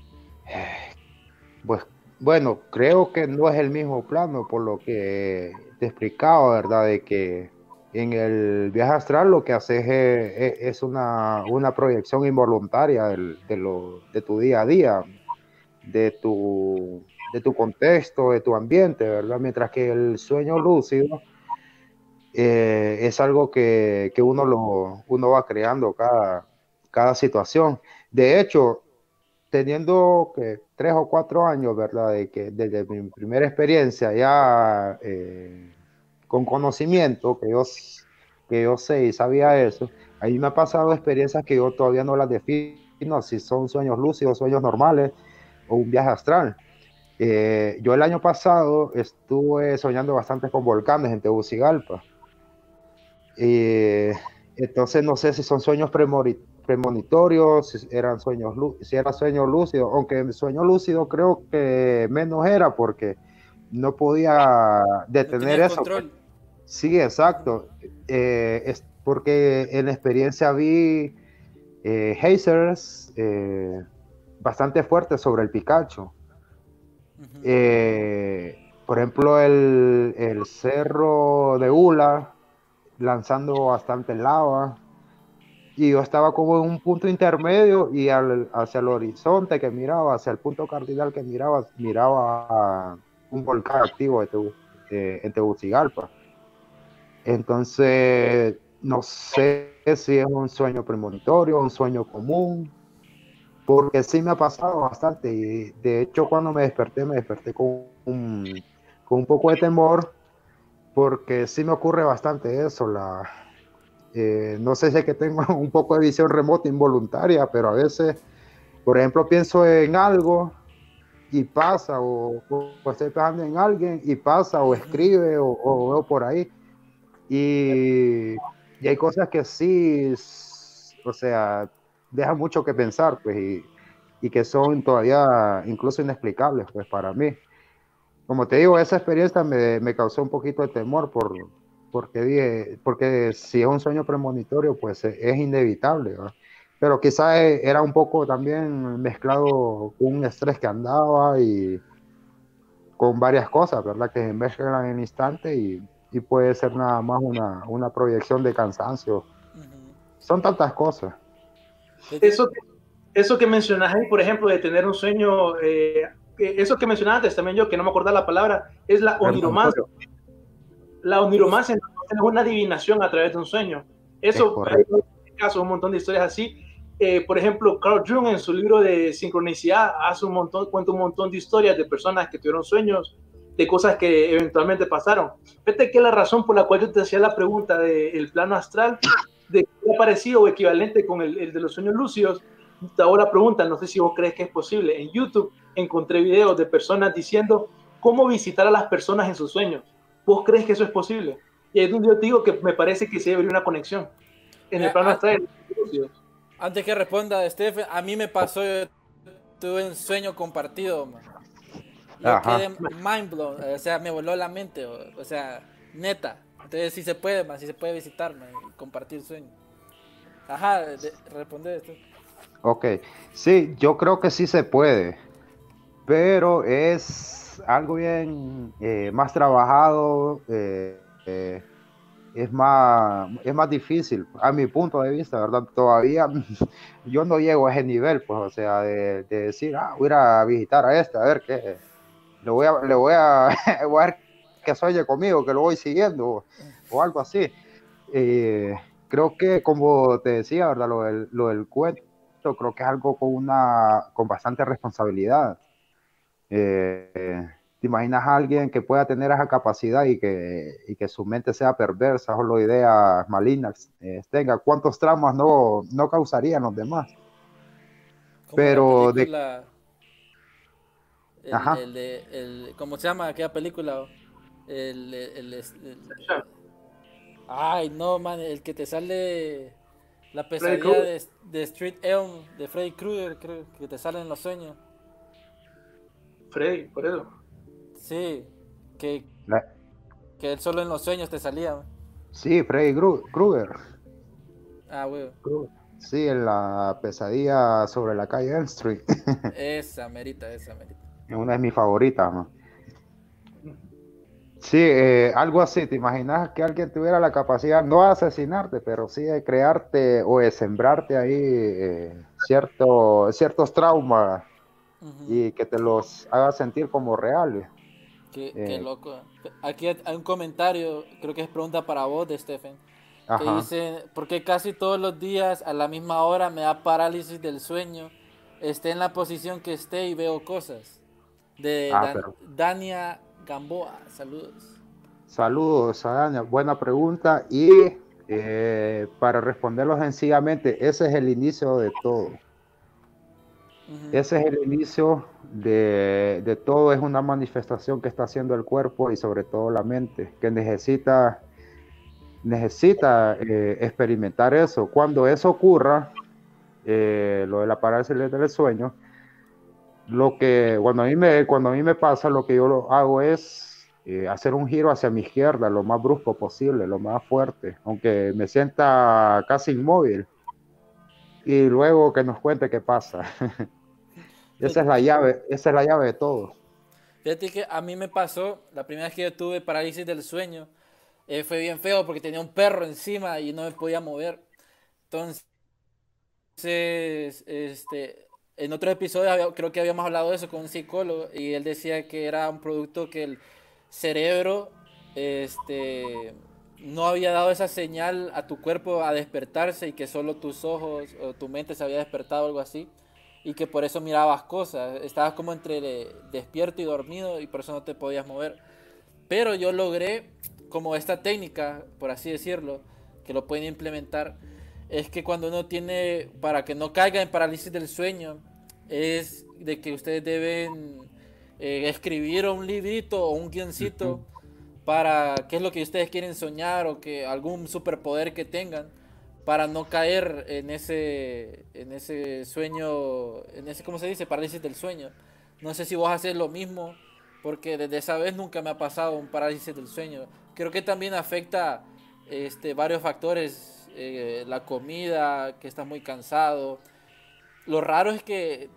Pues bueno, creo que no es el mismo plano, por lo que te explicaba, ¿verdad? De que en el viaje astral lo que haces es, una, proyección involuntaria de, lo, de tu día a día, de tu, de tu contexto, de tu ambiente, ¿verdad? Mientras que el sueño lúcido eh, es algo que, uno, lo, uno va creando cada, cada situación. De hecho, teniendo que tres o cuatro años, ¿verdad? De que desde mi primera experiencia ya eh, con conocimiento, que yo, que yo sé y sabía eso, ahí me ha pasado experiencias que yo todavía no las defino, si son sueños lúcidos, sueños normales o un viaje astral. Eh, yo el año pasado estuve soñando bastante con volcanes en Tegucigalpa. Y entonces no sé si son sueños premonitorios si eran sueños, si era sueño lúcido, aunque sueño lúcido creo que menos era porque no podía detener eso. Sí, exacto. Eh, es porque en experiencia vi eh, hazers eh, bastante fuertes sobre el Pikachu. Eh, por ejemplo, el, el cerro de Ula lanzando bastante lava y yo estaba como en un punto intermedio y hacia el horizonte que miraba, hacia el punto cardinal que miraba, miraba un volcán activo de en Tegucigalpa. Entonces, no sé si es un sueño premonitorio, un sueño común, porque sí me ha pasado bastante y de hecho cuando me desperté, me desperté con un, con un poco de temor, porque sí me ocurre bastante eso, la, eh, no sé si es que tengo un poco de visión remota involuntaria, pero a veces, por ejemplo, pienso en algo y pasa, o, estoy pensando en alguien y pasa, o escribe, o, veo por ahí. Y, hay cosas que sí, o sea, dejan mucho que pensar, pues, y, y que son todavía incluso inexplicables, pues, para mí. Como te digo, esa experiencia me, me causó un poquito de temor por, porque dije, porque si es un sueño premonitorio, pues e, es inevitable, Pero quizás e, era un poco también mezclado con un estrés que andaba y con varias cosas, ¿verdad? Que se mezclan en el instante y, y, puede ser nada más una, una proyección de cansancio. Son tantas cosas. Eso, eso que mencionaste, por ejemplo, de tener un sueño, eh, eso que mencionaste también yo, que no me acordaba la palabra, es la oniromancia la oniromancia es una adivinación a través de un sueño. Eso, hay casos, un montón de historias así. Eh, por ejemplo, Carl Jung en su libro de sincronicidad hace un montón, cuenta un montón de historias de personas que tuvieron sueños, de cosas que eventualmente pasaron. Fíjate que la razón por la cual yo te hacía la pregunta del plano astral, de qué ha parecido o equivalente con el, el, de los sueños lúcidos, ahora pregunta, no sé si vos crees que es posible. En YouTube encontré videos de personas diciendo cómo visitar a las personas en sus sueños. ¿Vos crees que eso es posible? Y es donde yo te digo que me parece que sí habría una conexión en el plano astral. Antes que responda, Stephen, a mí me pasó, tuve un sueño compartido, man. Yo quedé mind blown, o sea, me voló la mente, o, sea, neta. Entonces sí se puede, man, sí se puede visitarme y compartir sueño. Ajá, responde esto. Ok, sí, yo creo que sí se puede, pero es algo bien eh, más trabajado, eh, eh, es, más, es más difícil, a mi punto de vista, ¿verdad? Todavía yo no llego a ese nivel, pues, o sea, de, decir, ah, voy a visitar a este, a ver qué, le voy a, le voy a, ver que sueñe conmigo, que lo voy siguiendo, o, algo así. creo que, como te decía, ¿verdad? Lo del, lo del cuento, creo que es algo con, una, con bastante responsabilidad. Eh, ¿Te imaginas a alguien que pueda tener esa capacidad y que, y que su mente sea perversa, o ideas malignas eh, tenga? ¿Cuántos traumas no, no causarían los demás? Pero de... Ajá. El, ¿Cómo se llama aquella película? El, el, el- el- ay, no, man, el que te sale la pesadilla de, de Street Elm, de Freddy Krueger, creo que te sale en los sueños. Freddy, por eso. Sí, que, La- que él solo en los sueños te salía. man. sí, Freddy Krueger. Ah, weón. Sí, en la pesadilla sobre la calle Elm Street. Esa merita, esa merita. Es una de mis favoritas, ¿no? Sí, eh, algo así. ¿Te imaginas que alguien tuviera la capacidad, no de asesinarte, pero sí de crearte o de sembrarte ahí eh, cierto, ciertos traumas y que te los haga sentir como reales? Qué, qué Eh. loco. Aquí hay un comentario, creo que es pregunta para vos, de Stephen, que Ajá. dice, porque casi todos los días a la misma hora me da parálisis del sueño, esté en la posición que esté y veo cosas. De Ah, Dan- pero- Dania Gamboa, saludos. Saludos, Adania. Buena pregunta. Y eh, para responderlo sencillamente, ese es el inicio de todo. Ese es el inicio de, de todo, es una manifestación que está haciendo el cuerpo y sobre todo la mente, que necesita, necesita eh, experimentar eso. Cuando eso ocurra, eh, lo de la parálisis del sueño, lo que cuando a mí me, cuando a mí me pasa, lo que yo lo hago es eh, hacer un giro hacia mi izquierda lo más brusco posible, lo más fuerte, aunque me sienta casi inmóvil. Y luego que nos cuente qué pasa. esa es la llave, esa es la llave de todo. Fíjate que a mí me pasó, la primera vez que yo tuve parálisis del sueño, eh, fue bien feo porque tenía un perro encima y no me podía mover. Entonces, este, en otros episodios había- creo que habíamos hablado de eso con un psicólogo y él decía que era un producto que el cerebro este, no había dado esa señal a tu cuerpo a despertarse y que solo tus ojos o tu mente se había despertado o algo así y que por eso mirabas cosas, estabas como entre despierto y dormido y por eso no te podías mover. Pero yo logré, como esta técnica, por así decirlo, que lo pueden implementar, es que cuando uno tiene, para que no caiga en parálisis del sueño, es de que ustedes deben eh, escribir un librito o un guioncito para qué es lo que ustedes quieren soñar o que algún superpoder que tengan para no caer en ese en ese sueño, en ese cómo se dice, parálisis del sueño. No sé si vos haces lo mismo porque desde esa vez nunca me ha pasado un parálisis del sueño. Creo que también afecta este varios factores, eh, la comida, que estás muy cansado. Lo raro es que,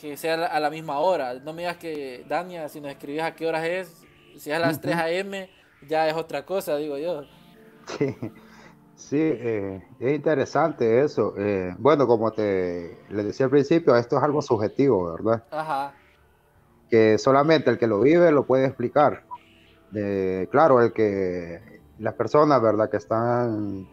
que sea a la- a la misma hora. No me digas que, Dania, si nos escribís a qué horas es, si es a las 3 a.m., ya es otra cosa, digo yo. Sí, sí, eh, es interesante eso. Eh, bueno, como te le decía al principio, esto es algo subjetivo, ¿verdad? Ajá. Que solamente el que lo vive lo puede explicar. Eh, claro, el que las personas, ¿verdad? Que están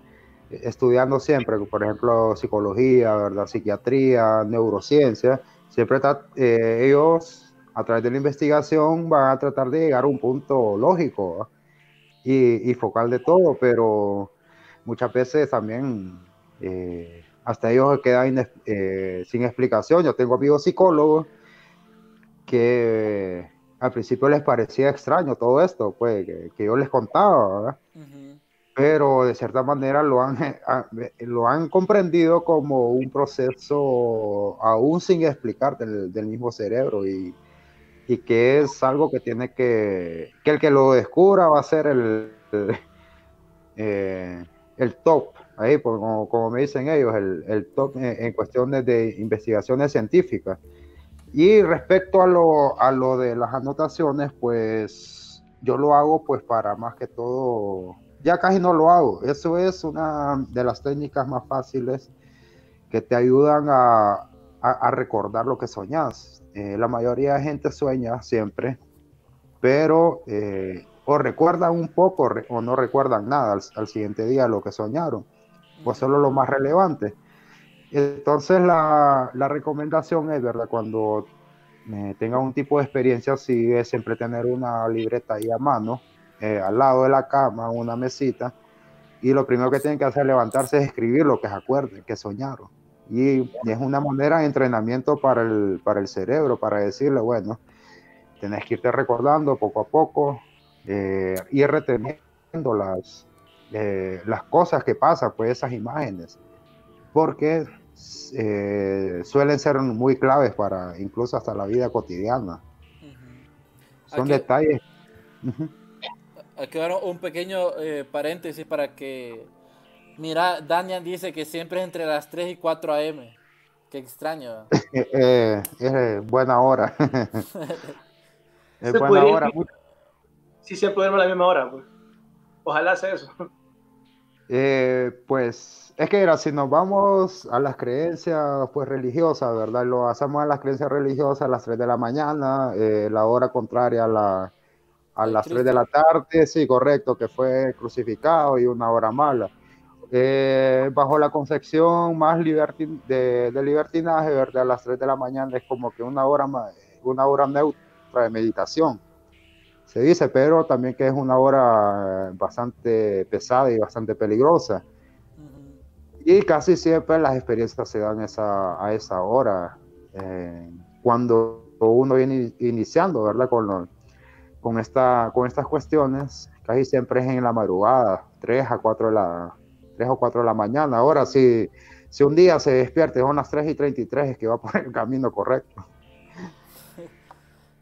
estudiando siempre, por ejemplo, psicología. Psiquiatría, neurociencia, siempre está, eh, ellos a través de la investigación van a tratar de llegar a un punto lógico y, y focal de todo, pero muchas veces también eh, hasta ellos quedan eh, sin explicación. Yo tengo amigos psicólogos que al principio les parecía extraño todo esto, pues, que, yo les contaba, ¿verdad? Pero de cierta manera lo han, a- lo han comprendido como un proceso aún sin explicar del, del mismo cerebro y, y que es algo que tiene que, que el que lo descubra va a ser el, el, eh, el top, ahí, pues, como, como me dicen ellos, el, el top en, en cuestiones de investigaciones científicas. Y respecto a lo, a lo de las anotaciones, pues yo lo hago pues para más que todo, ya casi no lo hago. Eso es una de las técnicas más fáciles que te ayudan a, a- a recordar lo que soñas. Eh, la mayoría de gente sueña siempre, pero eh, o recuerdan un poco re- o no recuerdan nada al, al siguiente día lo que soñaron, pues solo lo más relevante. Entonces la, la recomendación es, ¿verdad? Cuando eh, tengan un tipo de experiencia así, es siempre tener una libreta ahí a mano, eh, al lado de la cama, una mesita, y lo primero que tienen que hacer es levantarse es escribir lo que se acuerden, que soñaron. Y, y es una manera de entrenamiento para el, para el cerebro, para decirle, bueno, tenés que irte recordando poco a poco eh, ir reteniendo las, eh, las cosas que pasan, pues esas imágenes, porque eh, suelen ser muy claves para incluso hasta la vida cotidiana. Son detalles. Aquí un pequeño eh, paréntesis para que. Mira, Daniel dice que siempre es entre las 3 y 4 a.m. Qué extraño. es buena hora. es buena hora. Sí, se puede a la misma hora. Pues. Ojalá sea eso. Eh, pues es que era, si nos vamos a las creencias pues religiosas, ¿verdad? Lo hacemos a las creencias religiosas a las 3 de la mañana, eh, la hora contraria a, la, a las 3 de la tarde, sí, correcto, que fue crucificado y una hora mala. Eh, bajo la concepción más de, de, libertinaje, ¿verdad? A las 3 de la mañana es como que una hora, una hora neutra de meditación se dice, pero también que es una hora bastante pesada y bastante peligrosa. Y casi siempre las experiencias se dan esa, a esa hora, eh, cuando uno viene iniciando, ¿verdad? Con, con, esta, con estas cuestiones, casi siempre es en la madrugada, 3 a 4 de la, 3 o 4 de la mañana. Ahora, si, si un día se despierte, son las 3 y 33, es que va por el camino correcto.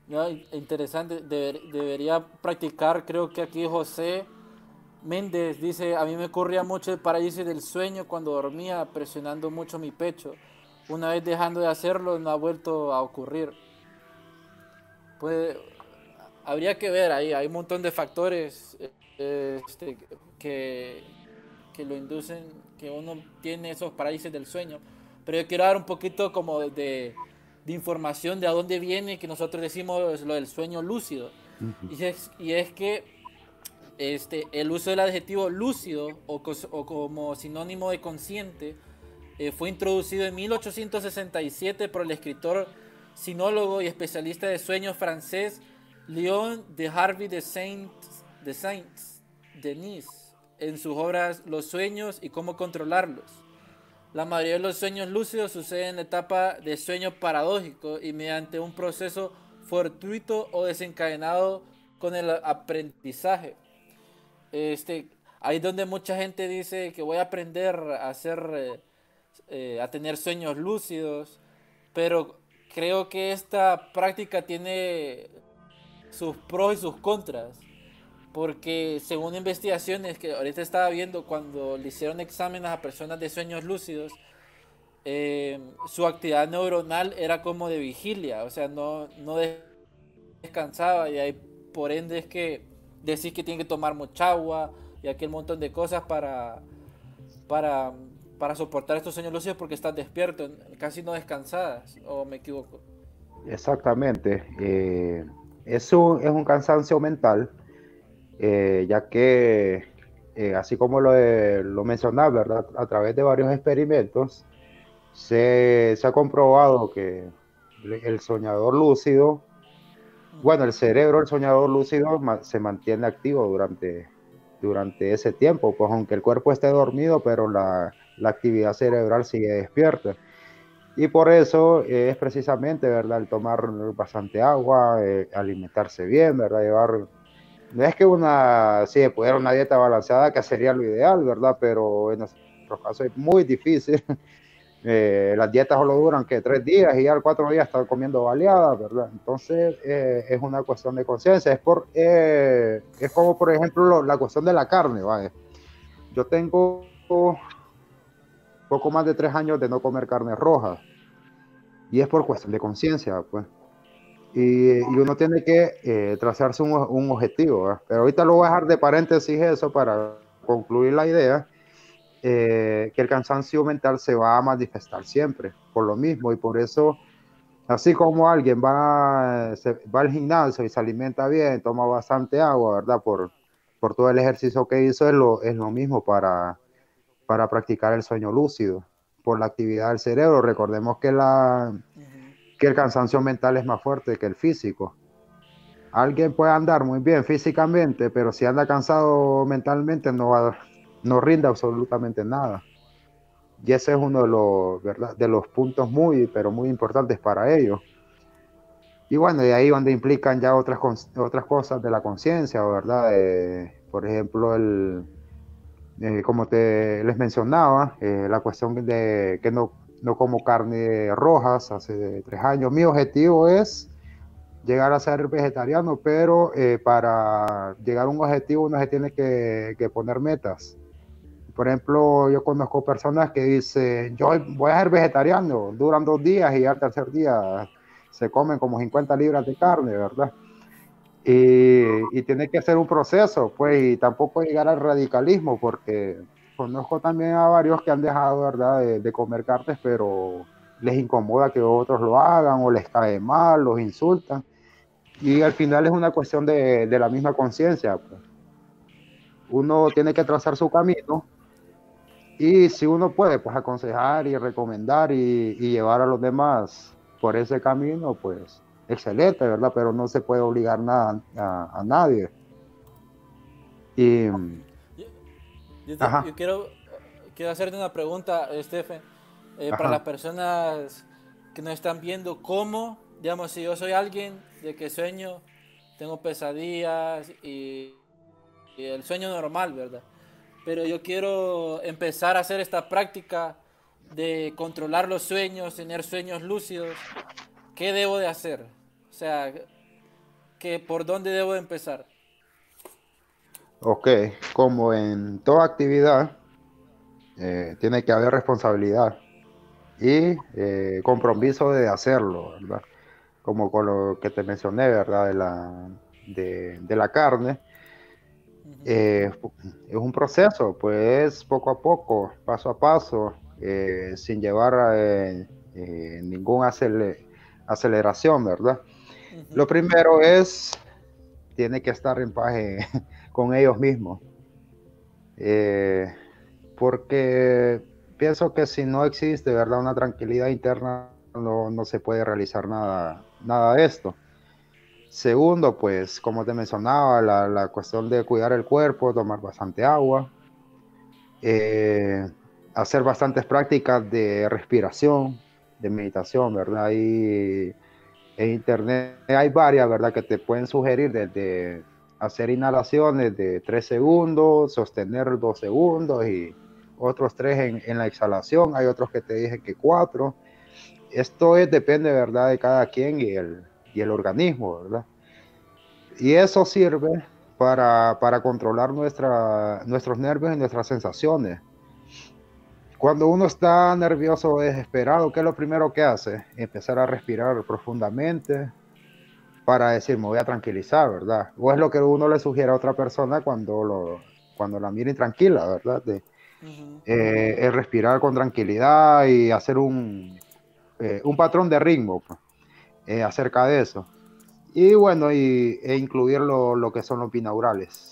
No, interesante, debería practicar, creo que aquí José Méndez dice, a mí me ocurría mucho el parálisis del sueño cuando dormía presionando mucho mi pecho. Una vez dejando de hacerlo no ha vuelto a ocurrir. Pues habría que ver ahí, hay un montón de factores eh, este, que, que lo inducen, que uno tiene esos parálisis del sueño. Pero yo quiero dar un poquito como de de información de a dónde viene que nosotros decimos lo del sueño lúcido. y, es, y es que este, el uso del adjetivo lúcido o, como sinónimo de consciente eh, fue introducido en 1867 por el escritor, sinólogo y especialista de sueños francés Léon de Harvey de Saint, de Saints Denis en sus obras Los sueños y cómo controlarlos. La mayoría de los sueños lúcidos suceden en la etapa de sueño paradójico y mediante un proceso fortuito o desencadenado con el aprendizaje. Este, ahí es donde mucha gente dice que voy a aprender a hacer, eh, eh, a tener sueños lúcidos, pero creo que esta práctica tiene sus pros y sus contras. Porque según investigaciones que ahorita estaba viendo cuando le hicieron exámenes a personas de sueños lúcidos, eh, su actividad neuronal era como de vigilia, o sea, no, no descansaba y ahí por ende es que decir que tiene que tomar mucha agua y aquel montón de cosas para, para, para soportar estos sueños lúcidos porque estás despierto, casi no descansadas, o me equivoco. Exactamente, eh, es un cansancio mental eh, ya que, eh, así como lo, lo mencionaba, a través de varios experimentos, se, se, ha comprobado que el soñador lúcido, bueno, el cerebro del soñador lúcido se mantiene activo durante, durante ese tiempo, pues aunque el cuerpo esté dormido, pero la, la actividad cerebral sigue despierta. Y por eso es precisamente, ¿verdad? El tomar bastante agua, eh, alimentarse bien, ¿verdad? Llevar no es que una, sí, pudiera una dieta balanceada, que sería lo ideal, ¿verdad? Pero en nuestro caso es muy difícil. Eh, las dietas solo duran que tres días y ya al cuatro días estar comiendo baleadas, ¿verdad? Entonces eh, es una cuestión de conciencia. Es, por, eh, es como, por ejemplo, la cuestión de la carne, ¿vale? Yo tengo poco más de tres años de no comer carne roja y es por cuestión de conciencia, pues. Y, uno tiene que eh, trazarse un, objetivo. Pero ahorita lo voy a dejar de paréntesis eso para concluir la idea, eh, que el cansancio mental se va a manifestar siempre, por lo mismo, y por eso, así como alguien va, va al gimnasio y se alimenta bien, toma bastante agua, ¿verdad? Por, por todo el ejercicio que hizo, es lo, es lo mismo para, para practicar el sueño lúcido, por la actividad del cerebro. Recordemos que la que el cansancio mental es más fuerte que el físico. Alguien puede andar muy bien físicamente, pero si anda cansado mentalmente no, va, no rinde absolutamente nada. Y ese es uno de los, ¿verdad? de los puntos muy, pero muy importantes para ellos. Y bueno, y ahí donde implican ya otras, otras cosas de la conciencia, ¿verdad? por ejemplo, el, eh, como te les mencionaba, eh, la cuestión de que no, no como carne rojas hace tres años. Mi objetivo es llegar a ser vegetariano, pero eh, para llegar a un objetivo uno se tiene que, que, poner metas. Por ejemplo, yo conozco personas que dicen, yo voy a ser vegetariano, duran dos días y al tercer día se comen como 50 libras de carne, ¿verdad? Y, y tiene que ser un proceso, pues, y tampoco llegar al radicalismo, porque conozco también a varios que han dejado, ¿verdad?, de, de comer carnes, pero les incomoda que otros lo hagan o les cae mal, los insultan. Y al final es una cuestión de, de la misma conciencia. Pues. Uno tiene que trazar su camino y si uno puede, pues aconsejar y recomendar y, y llevar a los demás por ese camino, pues excelente, ¿verdad? Pero no se puede obligar nada a, a nadie. Y, yo, yo, te, yo, quiero, quiero hacerte una pregunta, Stephen, eh, para las personas que nos están viendo, ¿cómo, digamos, si yo soy alguien de que sueño, tengo pesadillas y, y el sueño normal, ¿verdad? Pero yo quiero empezar a hacer esta práctica de controlar los sueños, tener sueños lúcidos, ¿qué debo de hacer? O sea, ¿qué, ¿por dónde debo de empezar? Ok, como en toda actividad, eh, tiene que haber responsabilidad y eh, compromiso de hacerlo, ¿verdad? Como con lo que te mencioné, ¿verdad? De la, de, de la carne. Eh, es un proceso, pues poco a poco, paso a paso, sin llevar aceler, aceleración, ¿verdad? Lo primero es, tiene que estar en paz con ellos mismos. Eh, porque pienso que si no existe, ¿verdad? Una tranquilidad interna, no, no se puede realizar nada, nada de esto. Segundo, pues, como te mencionaba, la, la, cuestión de cuidar el cuerpo, tomar bastante agua, eh, hacer bastantes prácticas de respiración, de meditación, ¿verdad? Y en internet hay varias, ¿verdad? Que te pueden sugerir desde hacer inhalaciones de 3 segundos, sostener 2 segundos y otros 3 en, en, la exhalación. Hay otros que te dije que 4. Esto es, depende, ¿verdad? De cada quien y el, y el organismo, ¿verdad? Y eso sirve para, para controlar nuestra, nuestros nervios y nuestras sensaciones. Cuando uno está nervioso o desesperado, ¿qué es lo primero que hace? Empezar a respirar profundamente para decir, me voy a tranquilizar, ¿verdad? O es lo que uno le sugiere a otra persona cuando, lo, cuando la mira intranquila, ¿verdad? De, uh -huh. eh, es respirar con tranquilidad y hacer un, eh, un patrón de ritmo eh, acerca de eso. Y bueno, y, e incluir lo, lo que son los binaurales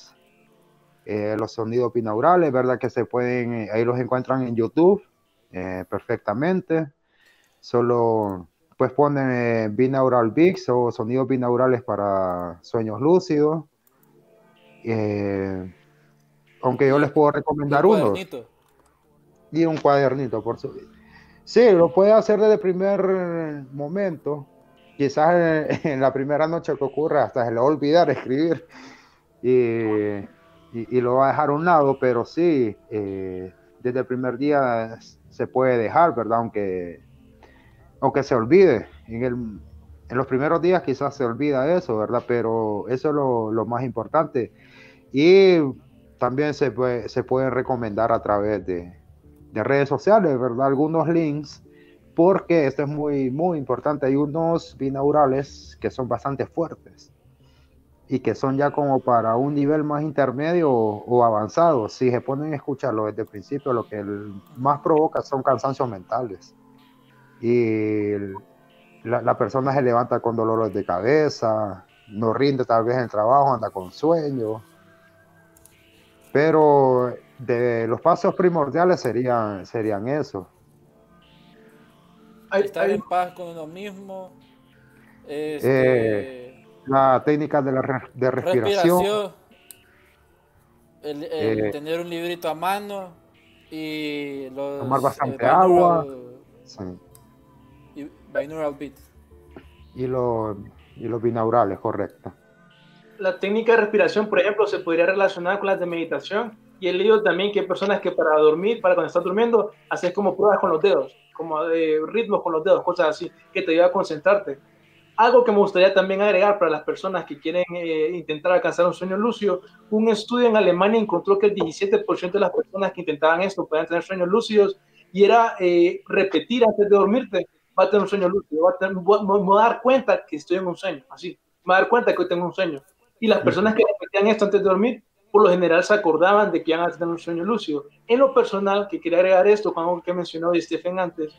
eh, los sonidos binaurales, ¿verdad? Que se pueden, eh, ahí los encuentran en YouTube eh, perfectamente. Solo pues ponen eh, binaural beats o sonidos binaurales para sueños lúcidos. Aunque yo les puedo recomendar uno. Y un cuadernito, por su. Sí, lo puede hacer desde el primer momento. Quizás en, en la primera noche que ocurra hasta se le va a olvidar escribir. Y y, lo va a dejar a un lado, pero sí, eh, desde el primer día se puede dejar, ¿verdad? Aunque, aunque se olvide. En, el, en los primeros días quizás se olvida eso, ¿verdad? Pero eso es lo, lo más importante. Y también se puede, se puede recomendar a través de, de redes sociales, ¿verdad? Algunos links porque esto es muy, muy importante. Hay unos binaurales que son bastante fuertes y que son ya como para un nivel más intermedio o, o, avanzado. Si se ponen a escucharlo desde el principio, lo que más provoca son cansancios mentales. Y la, la, persona se levanta con dolores de cabeza, no rinde tal vez en el trabajo, anda con sueño. Pero de los pasos primordiales serían, serían eso. Estar en paz con uno mismo. Este... Eh, la técnica de, la re, de respiración. respiración el, el eh, tener un librito a mano y los, tomar bastante agua. Sí. Y binaural beats. y, los, y los binaurales, correcto. La técnica de respiración, por ejemplo, se podría relacionar con las de meditación. Y he leído también que hay personas que para dormir, para cuando estás durmiendo, haces como pruebas con los dedos, como de ritmos con los dedos, cosas así, que te ayuda a concentrarte. Algo que me gustaría también agregar para las personas que quieren eh, intentar alcanzar un sueño lúcido, un estudio en Alemania encontró que el 17% de las personas que intentaban esto podían tener sueños lúcidos y era eh, repetir antes de dormirte, va a tener un sueño lúcido, va a, tener, a dar cuenta que estoy en un sueño, así, me a dar cuenta que hoy tengo un sueño. Y las personas que repetían esto antes de dormir, por lo general se acordaban de que iban a tener un sueño lúcido. En lo personal, que quería agregar esto con algo que mencionó Stephen antes,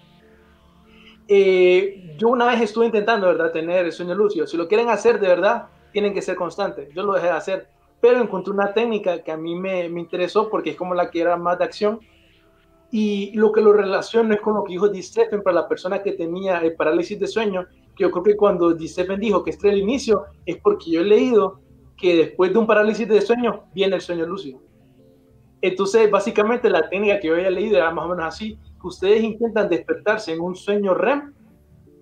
eh, yo una vez estuve intentando, ¿verdad?, tener el sueño lúcido. Si lo quieren hacer de verdad, tienen que ser constantes. Yo lo dejé de hacer, pero encontré una técnica que a mí me, me interesó porque es como la que era más de acción. Y lo que lo relaciono es con lo que dijo Di Stephen para la persona que tenía el parálisis de sueño, que yo creo que cuando Di Stephen dijo que este es el inicio, es porque yo he leído que después de un parálisis de sueño viene el sueño lúcido. Entonces, básicamente la técnica que yo había leído era más o menos así ustedes intentan despertarse en un sueño REM,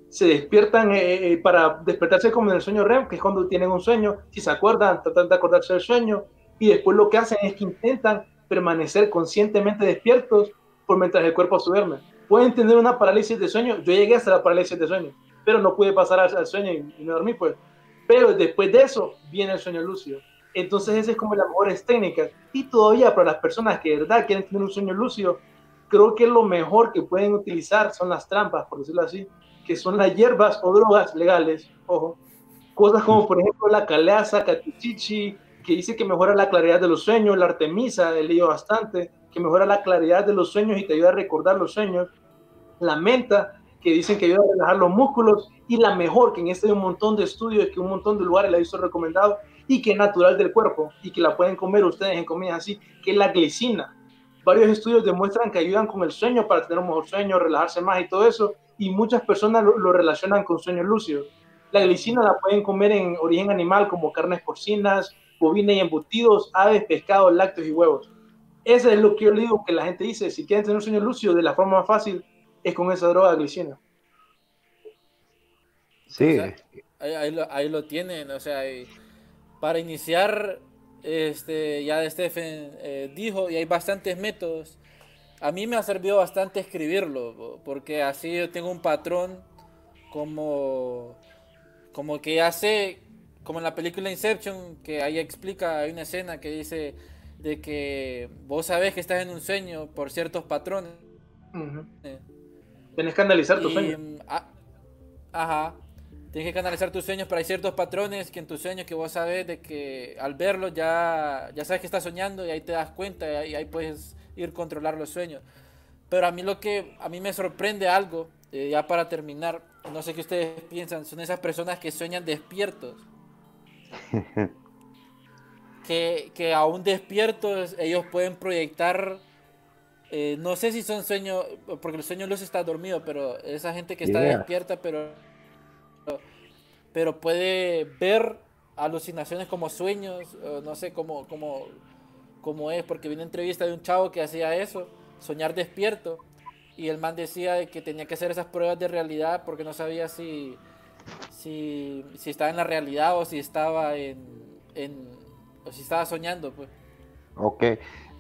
se despiertan eh, eh, para despertarse como en el sueño REM, que es cuando tienen un sueño, si se acuerdan, tratan de acordarse del sueño, y después lo que hacen es que intentan permanecer conscientemente despiertos por mientras el cuerpo se duerme. Pueden tener una parálisis de sueño, yo llegué hasta la parálisis de sueño, pero no pude pasar al sueño y, y me dormí, pues. Pero después de eso viene el sueño lúcido. Entonces esa es como la mejor técnica. Y todavía para las personas que de verdad quieren tener un sueño lúcido, creo que lo mejor que pueden utilizar son las trampas, por decirlo así, que son las hierbas o drogas legales, ojo, cosas como por ejemplo la calaza, catichichi, que dice que mejora la claridad de los sueños, la artemisa, he leído bastante, que mejora la claridad de los sueños y te ayuda a recordar los sueños, la menta, que dicen que ayuda a relajar los músculos, y la mejor, que en este hay un montón de estudios, que un montón de lugares la he visto recomendado, y que es natural del cuerpo, y que la pueden comer ustedes en comidas así, que es la glicina varios estudios demuestran que ayudan con el sueño para tener un mejor sueño, relajarse más y todo eso, y muchas personas lo, relacionan con sueños lúcidos. La glicina la pueden comer en origen animal como carnes porcinas, bovina y embutidos, aves, pescados, lácteos y huevos. Eso es lo que yo le digo que la gente dice, si quieren tener un sueño lúcido de la forma más fácil, es con esa droga glicina. Sí. ahí, lo, ahí, lo, tienen, o sea, para iniciar este, ya de Stephen eh, dijo, y hay bastantes métodos. A mí me ha servido bastante escribirlo, porque así yo tengo un patrón como, como que ya sé, como en la película Inception, que ahí explica, hay una escena que dice de que vos sabés que estás en un sueño por ciertos patrones. Tienes que analizar tu sueño. Mm, ajá. Tienes que canalizar tus sueños, pero hay ciertos patrones que en tus sueños que vos sabes de que al verlos ya, ya sabes que estás soñando y ahí te das cuenta y ahí, puedes ir a controlar los sueños. Pero a mí lo que a mí me sorprende algo, eh, ya para terminar, no sé qué ustedes piensan, son esas personas que sueñan despiertos. que, que aún despiertos ellos pueden proyectar eh, no sé si son sueños, porque el sueño luz está dormido, pero esa gente que está despierta, pero pero puede ver alucinaciones como sueños, no sé cómo, cómo, cómo es, porque vi una entrevista de un chavo que hacía eso, soñar despierto, y el man decía que tenía que hacer esas pruebas de realidad porque no sabía si, si, si estaba en la realidad o si estaba en, en o si estaba soñando, pues. Ok.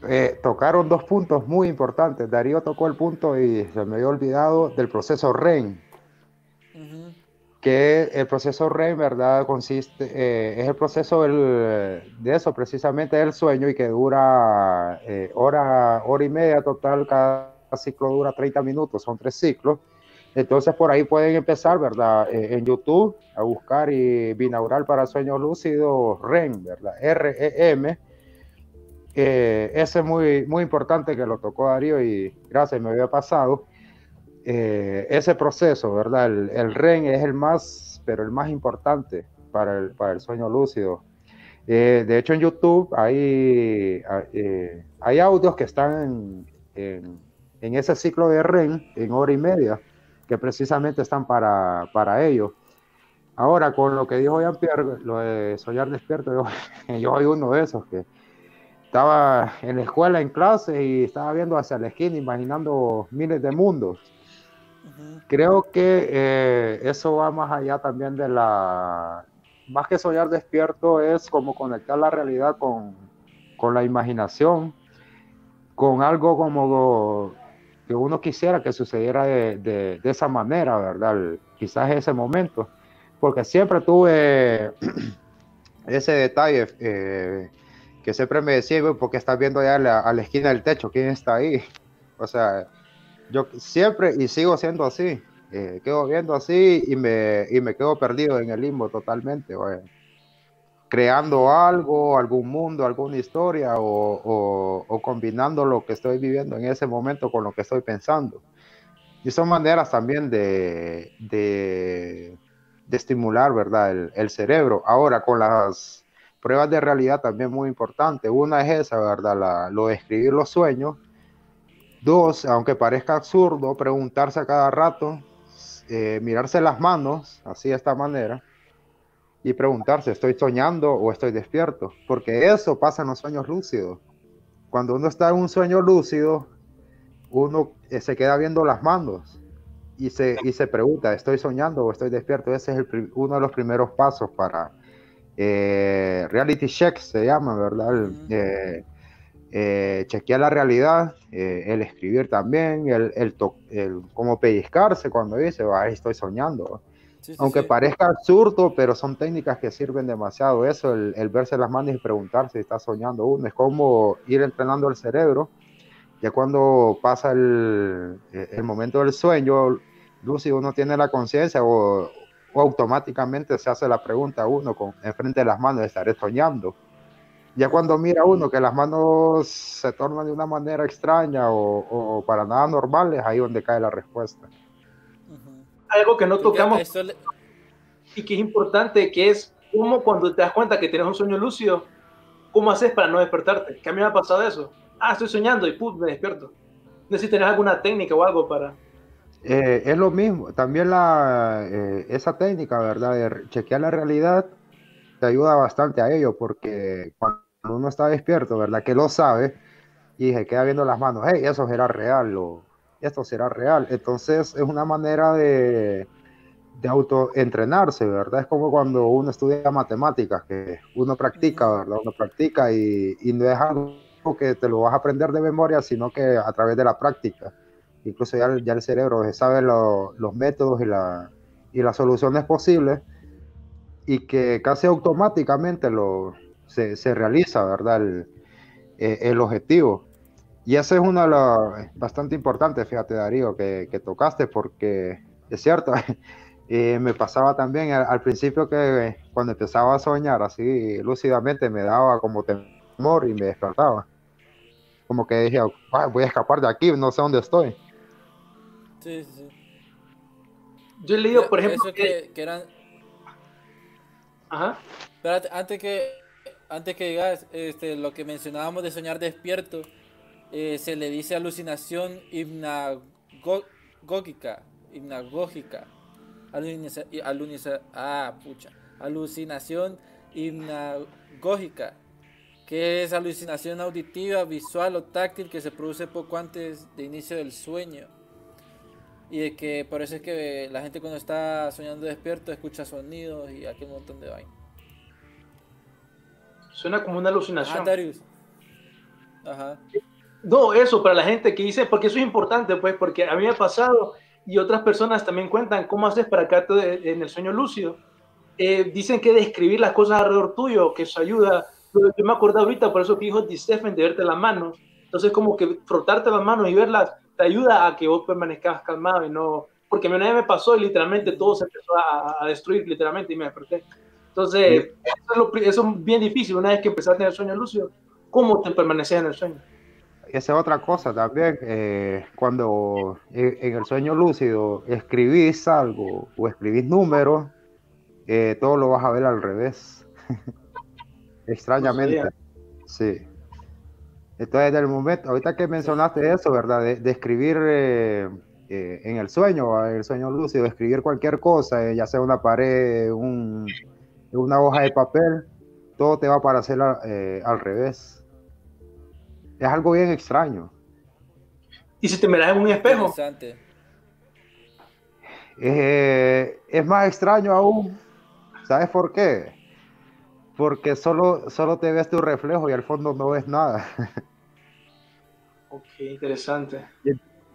Eh, tocaron dos puntos muy importantes. Darío tocó el punto y se me había olvidado del proceso REM que el proceso REM, ¿verdad? Consiste, eh, es el proceso de eso, precisamente del sueño y que dura eh, hora, hora y media total, cada ciclo dura 30 minutos, son tres ciclos. Entonces por ahí pueden empezar, ¿verdad? Eh, en YouTube a buscar y binaural para sueño lúcido REM, ¿verdad? R-E-M. ese es muy, muy importante que lo tocó Darío y gracias, me había pasado. Eh, ese proceso, ¿verdad? El, el, REN es el más, pero el más importante para el, para el sueño lúcido. Eh, de hecho, en YouTube hay, eh, hay audios que están en, en, ese ciclo de REN en hora y media, que precisamente están para, para ello. Ahora, con lo que dijo Jean-Pierre, lo de soñar despierto, yo, yo soy uno de esos que estaba en la escuela en clase y estaba viendo hacia la esquina, imaginando miles de mundos Creo que eh, eso va más allá también de la, más que soñar despierto, es como conectar la realidad con, con la imaginación, con algo como que uno quisiera que sucediera de, de, de esa manera, ¿verdad? Quizás ese momento, porque siempre tuve ese detalle eh, que siempre me decía, porque estás viendo allá a la, a la esquina del techo, ¿quién está ahí? O sea, yo siempre y sigo siendo así. Eh, quedo viendo así y me, y me quedo perdido en el limbo totalmente. Creando algo, algún mundo, alguna historia o, o, o, combinando lo que estoy viviendo en ese momento con lo que estoy pensando. Y son maneras también de, de, de estimular, ¿verdad? El, el, cerebro. Ahora, con las pruebas de realidad también muy importante. Una es esa, ¿verdad? La, lo de escribir los sueños Dos, aunque parezca absurdo, preguntarse a cada rato, eh, mirarse las manos, así de esta manera, y preguntarse, ¿estoy soñando o estoy despierto? Porque eso pasa en los sueños lúcidos. Cuando uno está en un sueño lúcido, uno eh, se queda viendo las manos y se, y se pregunta, ¿estoy soñando o estoy despierto? Ese es el, uno de los primeros pasos para eh, reality check, se llama, ¿verdad? Eh, chequear la realidad, eh, el escribir también, el, el, el, como pellizcarse cuando dice, Ay, estoy soñando. Sí, sí, Aunque sí. parezca absurdo, pero son técnicas que sirven demasiado. Eso, el, el, verse las manos y preguntarse si está soñando uno, es como ir entrenando el cerebro. Ya cuando pasa el, el momento del sueño, lúcido, uno tiene la conciencia o, o, automáticamente se hace la pregunta a uno con, enfrente de las manos, ¿estaré soñando? Ya cuando mira uno que las manos se tornan de una manera extraña o, o para nada normal, es ahí donde cae la respuesta. Uh -huh. Algo que no tocamos le... y que es importante, que es cómo cuando te das cuenta que tienes un sueño lúcido, ¿cómo haces para no despertarte? Que a mí me ha pasado eso. Ah, estoy soñando y pum, me despierto. No sé si tenés alguna técnica o algo para... Eh, es lo mismo, también la, eh, esa técnica, ¿verdad? De chequear la realidad te ayuda bastante a ello, porque cuando uno está despierto, ¿verdad? Que lo sabe y se queda viendo las manos, hey, eso será real o esto será real. Entonces es una manera de, de autoentrenarse, ¿verdad? Es como cuando uno estudia matemáticas, que uno practica, ¿verdad? Uno practica y, y no es algo que te lo vas a aprender de memoria, sino que a través de la práctica. Incluso ya, ya el cerebro sabe lo, los métodos y, la, y las soluciones posibles y que casi automáticamente lo, se, se realiza, ¿verdad? El, eh, el, objetivo. Y ese es uno de los bastante importante, fíjate, Darío, que, que tocaste, porque es cierto, eh, me pasaba también al, al, principio que cuando empezaba a soñar así lúcidamente me daba como temor y me despertaba. Como que dije, voy a escapar de aquí, no sé dónde estoy. Sí, sí. Yo he leído, por ejemplo, Eso que, que eran... Ajá. Espérate, antes que antes que digas este, lo que mencionábamos de soñar despierto, eh, se le dice alucinación hipnagógica, hipnagógica, ah, pucha, alucinación hipnagógica, que es alucinación auditiva, visual o táctil que se produce poco antes de inicio del sueño. Y de que por eso es que la gente cuando está soñando despierto escucha sonidos y aquel montón de vainas. Suena como una alucinación. Ah. Ajá. No, eso para la gente que dice, porque eso es importante, pues, porque a mí me ha pasado y otras personas también cuentan cómo haces para quedarte en el sueño lúcido. Eh, dicen que describir las cosas alrededor tuyo, que eso ayuda. Yo me acuerdo ahorita, por eso que dijo Di Stephen, de verte las manos. Entonces, como que frotarte las manos y verlas te ayuda a que vos permanezcas calmado y no. Porque a mí una vez me pasó y literalmente todo se empezó a, a destruir, literalmente, y me desperté. Entonces, eso, es lo, eso, es bien difícil. Una vez que empezaste a tener sueño lúcido, ¿cómo te permaneces en el sueño? Esa es otra cosa también. Eh, cuando en el sueño lúcido escribís algo o escribís números, eh, todo lo vas a ver al revés. Extrañamente. Sí. Entonces, en el momento, ahorita que mencionaste eso, ¿verdad? De, de escribir eh, en el sueño, en el sueño lúcido, escribir cualquier cosa, ya sea una pared, un, una hoja de papel, todo te va a parecer eh, al revés. Es algo bien extraño. ¿Y si te miras en un espejo? Eh, es más extraño aún. ¿Sabes por qué? Porque solo, solo te ves tu reflejo y al fondo no ves nada. Ok, interesante.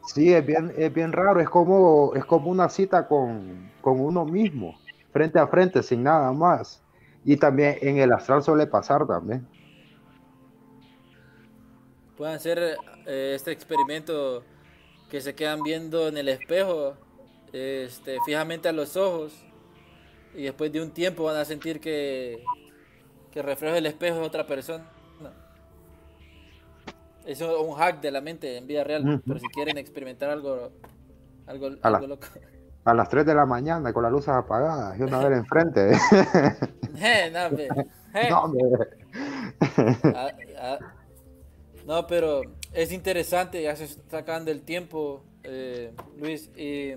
Sí, es bien, es bien raro. Es como, es como una cita con, con uno mismo, frente a frente, sin nada más. Y también en el astral suele pasar también. Pueden hacer eh, este experimento que se quedan viendo en el espejo, este, fijamente a los ojos, y después de un tiempo van a sentir que, que el reflejo del espejo es otra persona. Eso es un hack de la mente en vida real, pero si quieren experimentar algo, algo, algo loco. A las 3 de la mañana con las luces apagadas y una vez enfrente. Eh, no. Eh. no. Ah, ah. No, pero es interesante, ya se está acabando el tiempo, eh, Luis. Y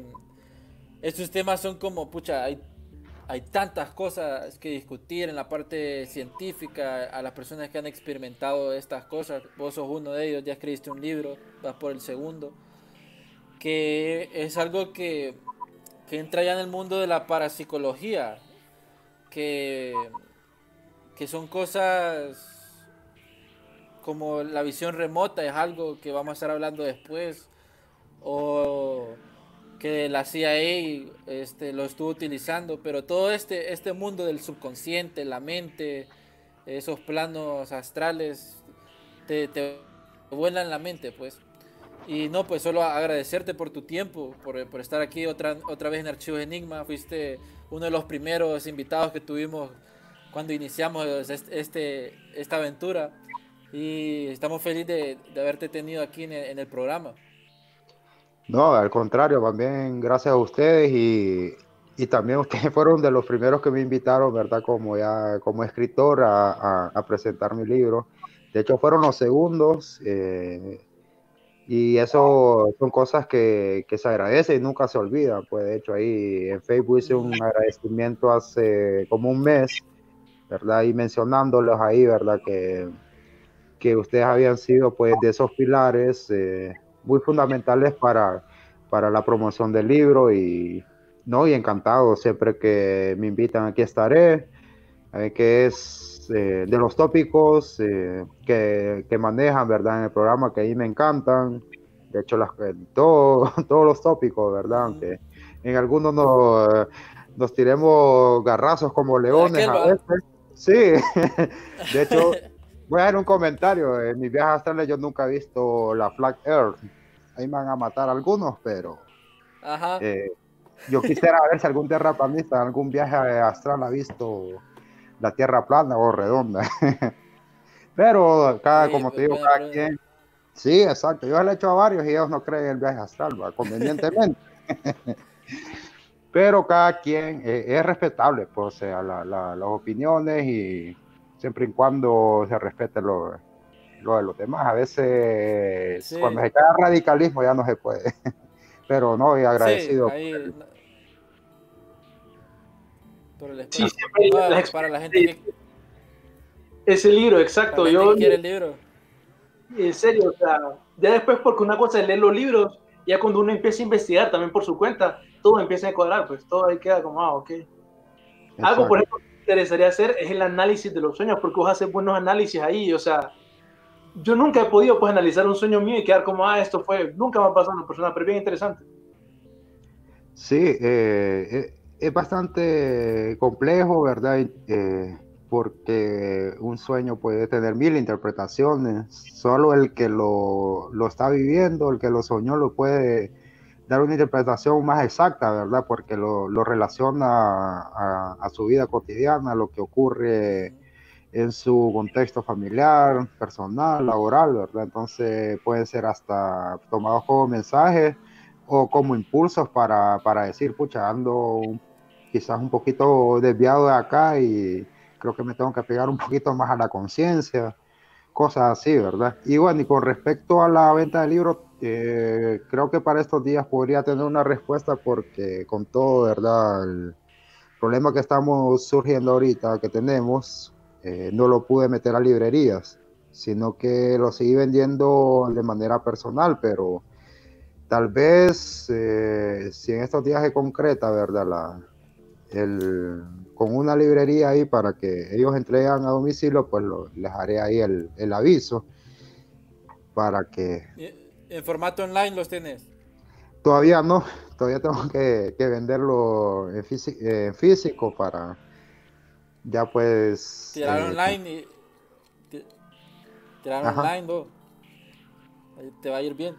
estos temas son como, pucha, hay, hay tantas cosas que discutir en la parte científica, a las personas que han experimentado estas cosas. Vos sos uno de ellos, ya escribiste un libro, vas por el segundo. Que es algo que, que entra ya en el mundo de la parapsicología, que, que son cosas como la visión remota es algo que vamos a estar hablando después o que la CIA este, lo estuvo utilizando pero todo este este mundo del subconsciente la mente esos planos astrales te, te vuelan la mente pues y no pues solo agradecerte por tu tiempo por, por estar aquí otra otra vez en Archivos Enigma fuiste uno de los primeros invitados que tuvimos cuando iniciamos este, esta aventura y estamos felices de, de haberte tenido aquí en el, en el programa. No, al contrario, también gracias a ustedes y, y también ustedes fueron de los primeros que me invitaron, ¿verdad? Como ya como escritor a, a- a presentar mi libro. De hecho, fueron los segundos eh, y eso son cosas que, que se agradecen y nunca se olvidan. Pues de hecho, ahí en Facebook hice un agradecimiento hace como un mes, ¿verdad? Y mencionándolos ahí, ¿verdad? Que, que ustedes habían sido pues de esos pilares eh, muy fundamentales para, para la promoción del libro y no y encantado siempre que me invitan aquí estaré eh, que es eh, de los tópicos eh, que, que manejan verdad en el programa que ahí me encantan. De hecho las, eh, todo- todos los tópicos verdad aunque en algunos nos, nos tiremos garrazos como leones a veces. Sí. De hecho Voy a dar un comentario. En mis viajes astrales yo nunca he visto la Flag Earth. Ahí me van a matar algunos, pero Ajá. eh, yo quisiera ver si algún terraplanista en algún viaje astral ha visto la Tierra plana o redonda. pero cada, Sí, como te pues, digo, cada quien. Sí, exacto. Yo le he hecho a varios y ellos no creen en el viaje astral, ¿va? convenientemente. pero cada quien eh, es respetable, pues, o sea, la- la- las opiniones y siempre y cuando se respete lo, lo de los demás. A veces Sí. cuando se cae radicalismo ya no se puede. Pero no, y agradecido. Sí, ahí, el Sí, siempre No, las para la gente que, Ese libro, para exacto. Yo, quiere el libro. en serio, o sea, ya después, porque una cosa es leer los libros, ya cuando uno empieza a investigar también por su cuenta, todo empieza a cuadrar, pues todo ahí queda como, ah, ok. Algo, por ejemplo, que me interesaría hacer es el análisis de los sueños, porque vos haces buenos análisis ahí, o sea, yo nunca he podido pues analizar un sueño mío y quedar como, ah, esto fue, nunca me ha pasado a una persona, pero bien interesante. Sí, eh, eh, es bastante complejo, ¿verdad? Eh, porque un sueño puede tener mil interpretaciones. Solo el que lo, lo está viviendo, el que lo soñó, lo puede dar una interpretación más exacta, ¿verdad? Porque lo, lo relaciona a, a su vida cotidiana, a lo que ocurre en su contexto familiar, personal, laboral, ¿verdad? Entonces pueden ser hasta tomados como mensajes o como impulsos para, para decir, pucha, ando un- quizás un poquito desviado de acá y creo que me tengo que pegar un poquito más a la conciencia, cosas así, ¿verdad? Y bueno, y con respecto a la venta de libros, eh, creo que para estos días podría tener una respuesta porque con todo, ¿verdad? El problema que estamos surgiendo ahorita, que tenemos, eh, no lo pude meter a librerías, sino que lo seguí vendiendo de manera personal, pero tal vez eh, si en estos días se concreta, ¿verdad? El, con una librería ahí para que ellos entregan a domicilio, pues lo, les haré ahí el, el aviso para que... ¿En formato online los tienes? Todavía no, todavía tengo que, que venderlo en, en, físico para ya pues... Tirar eh, online y... Tirar online, ¿no? te va a ir bien.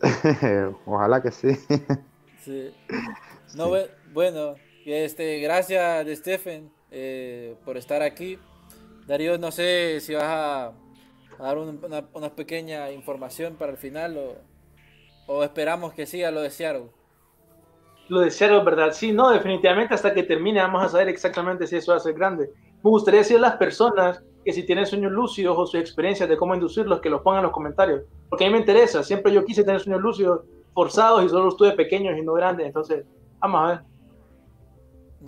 Ojalá que sí. sí. No, bueno, este, gracias Stephen eh, por estar aquí. Darío, no sé si vas a, dar una, pequeña información para el final o, o esperamos que siga lo de Seattle. Lo de Seattle, ¿verdad? Sí, no, definitivamente hasta que termine vamos a saber exactamente si eso va a ser grande. Me gustaría decir a las personas que si tienen sueños lúcidos o sus experiencias de cómo inducirlos, que los pongan en los comentarios. Porque a mí me interesa, siempre yo quise tener sueños lúcidos forzados y solo los tuve pequeños y no grandes. Entonces, vamos a ver.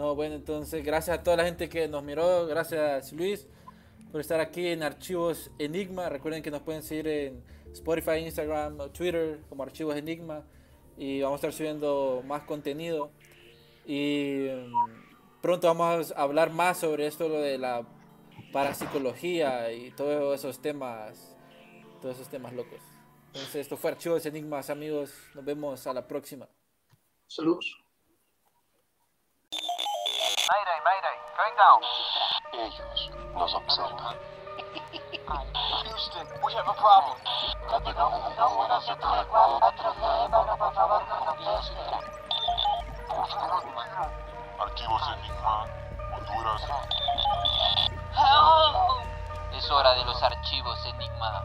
No, bueno, entonces gracias a toda la gente que nos miró, gracias Luis por estar aquí en Archivos Enigma. Recuerden que nos pueden seguir en Spotify, Instagram, Twitter como Archivos Enigma y vamos a estar subiendo más contenido. Y mm, pronto vamos a hablar más sobre esto lo de la parapsicología y todos esos temas, todos esos temas locos. Entonces, esto fue Archivos Enigmas, amigos. Nos vemos a la próxima. Saludos. Mayday, Mayday, going down. Ellos nos observan. Houston, we have a problem. Archivos Enigma, Honduras. Es hora de los archivos Enigma.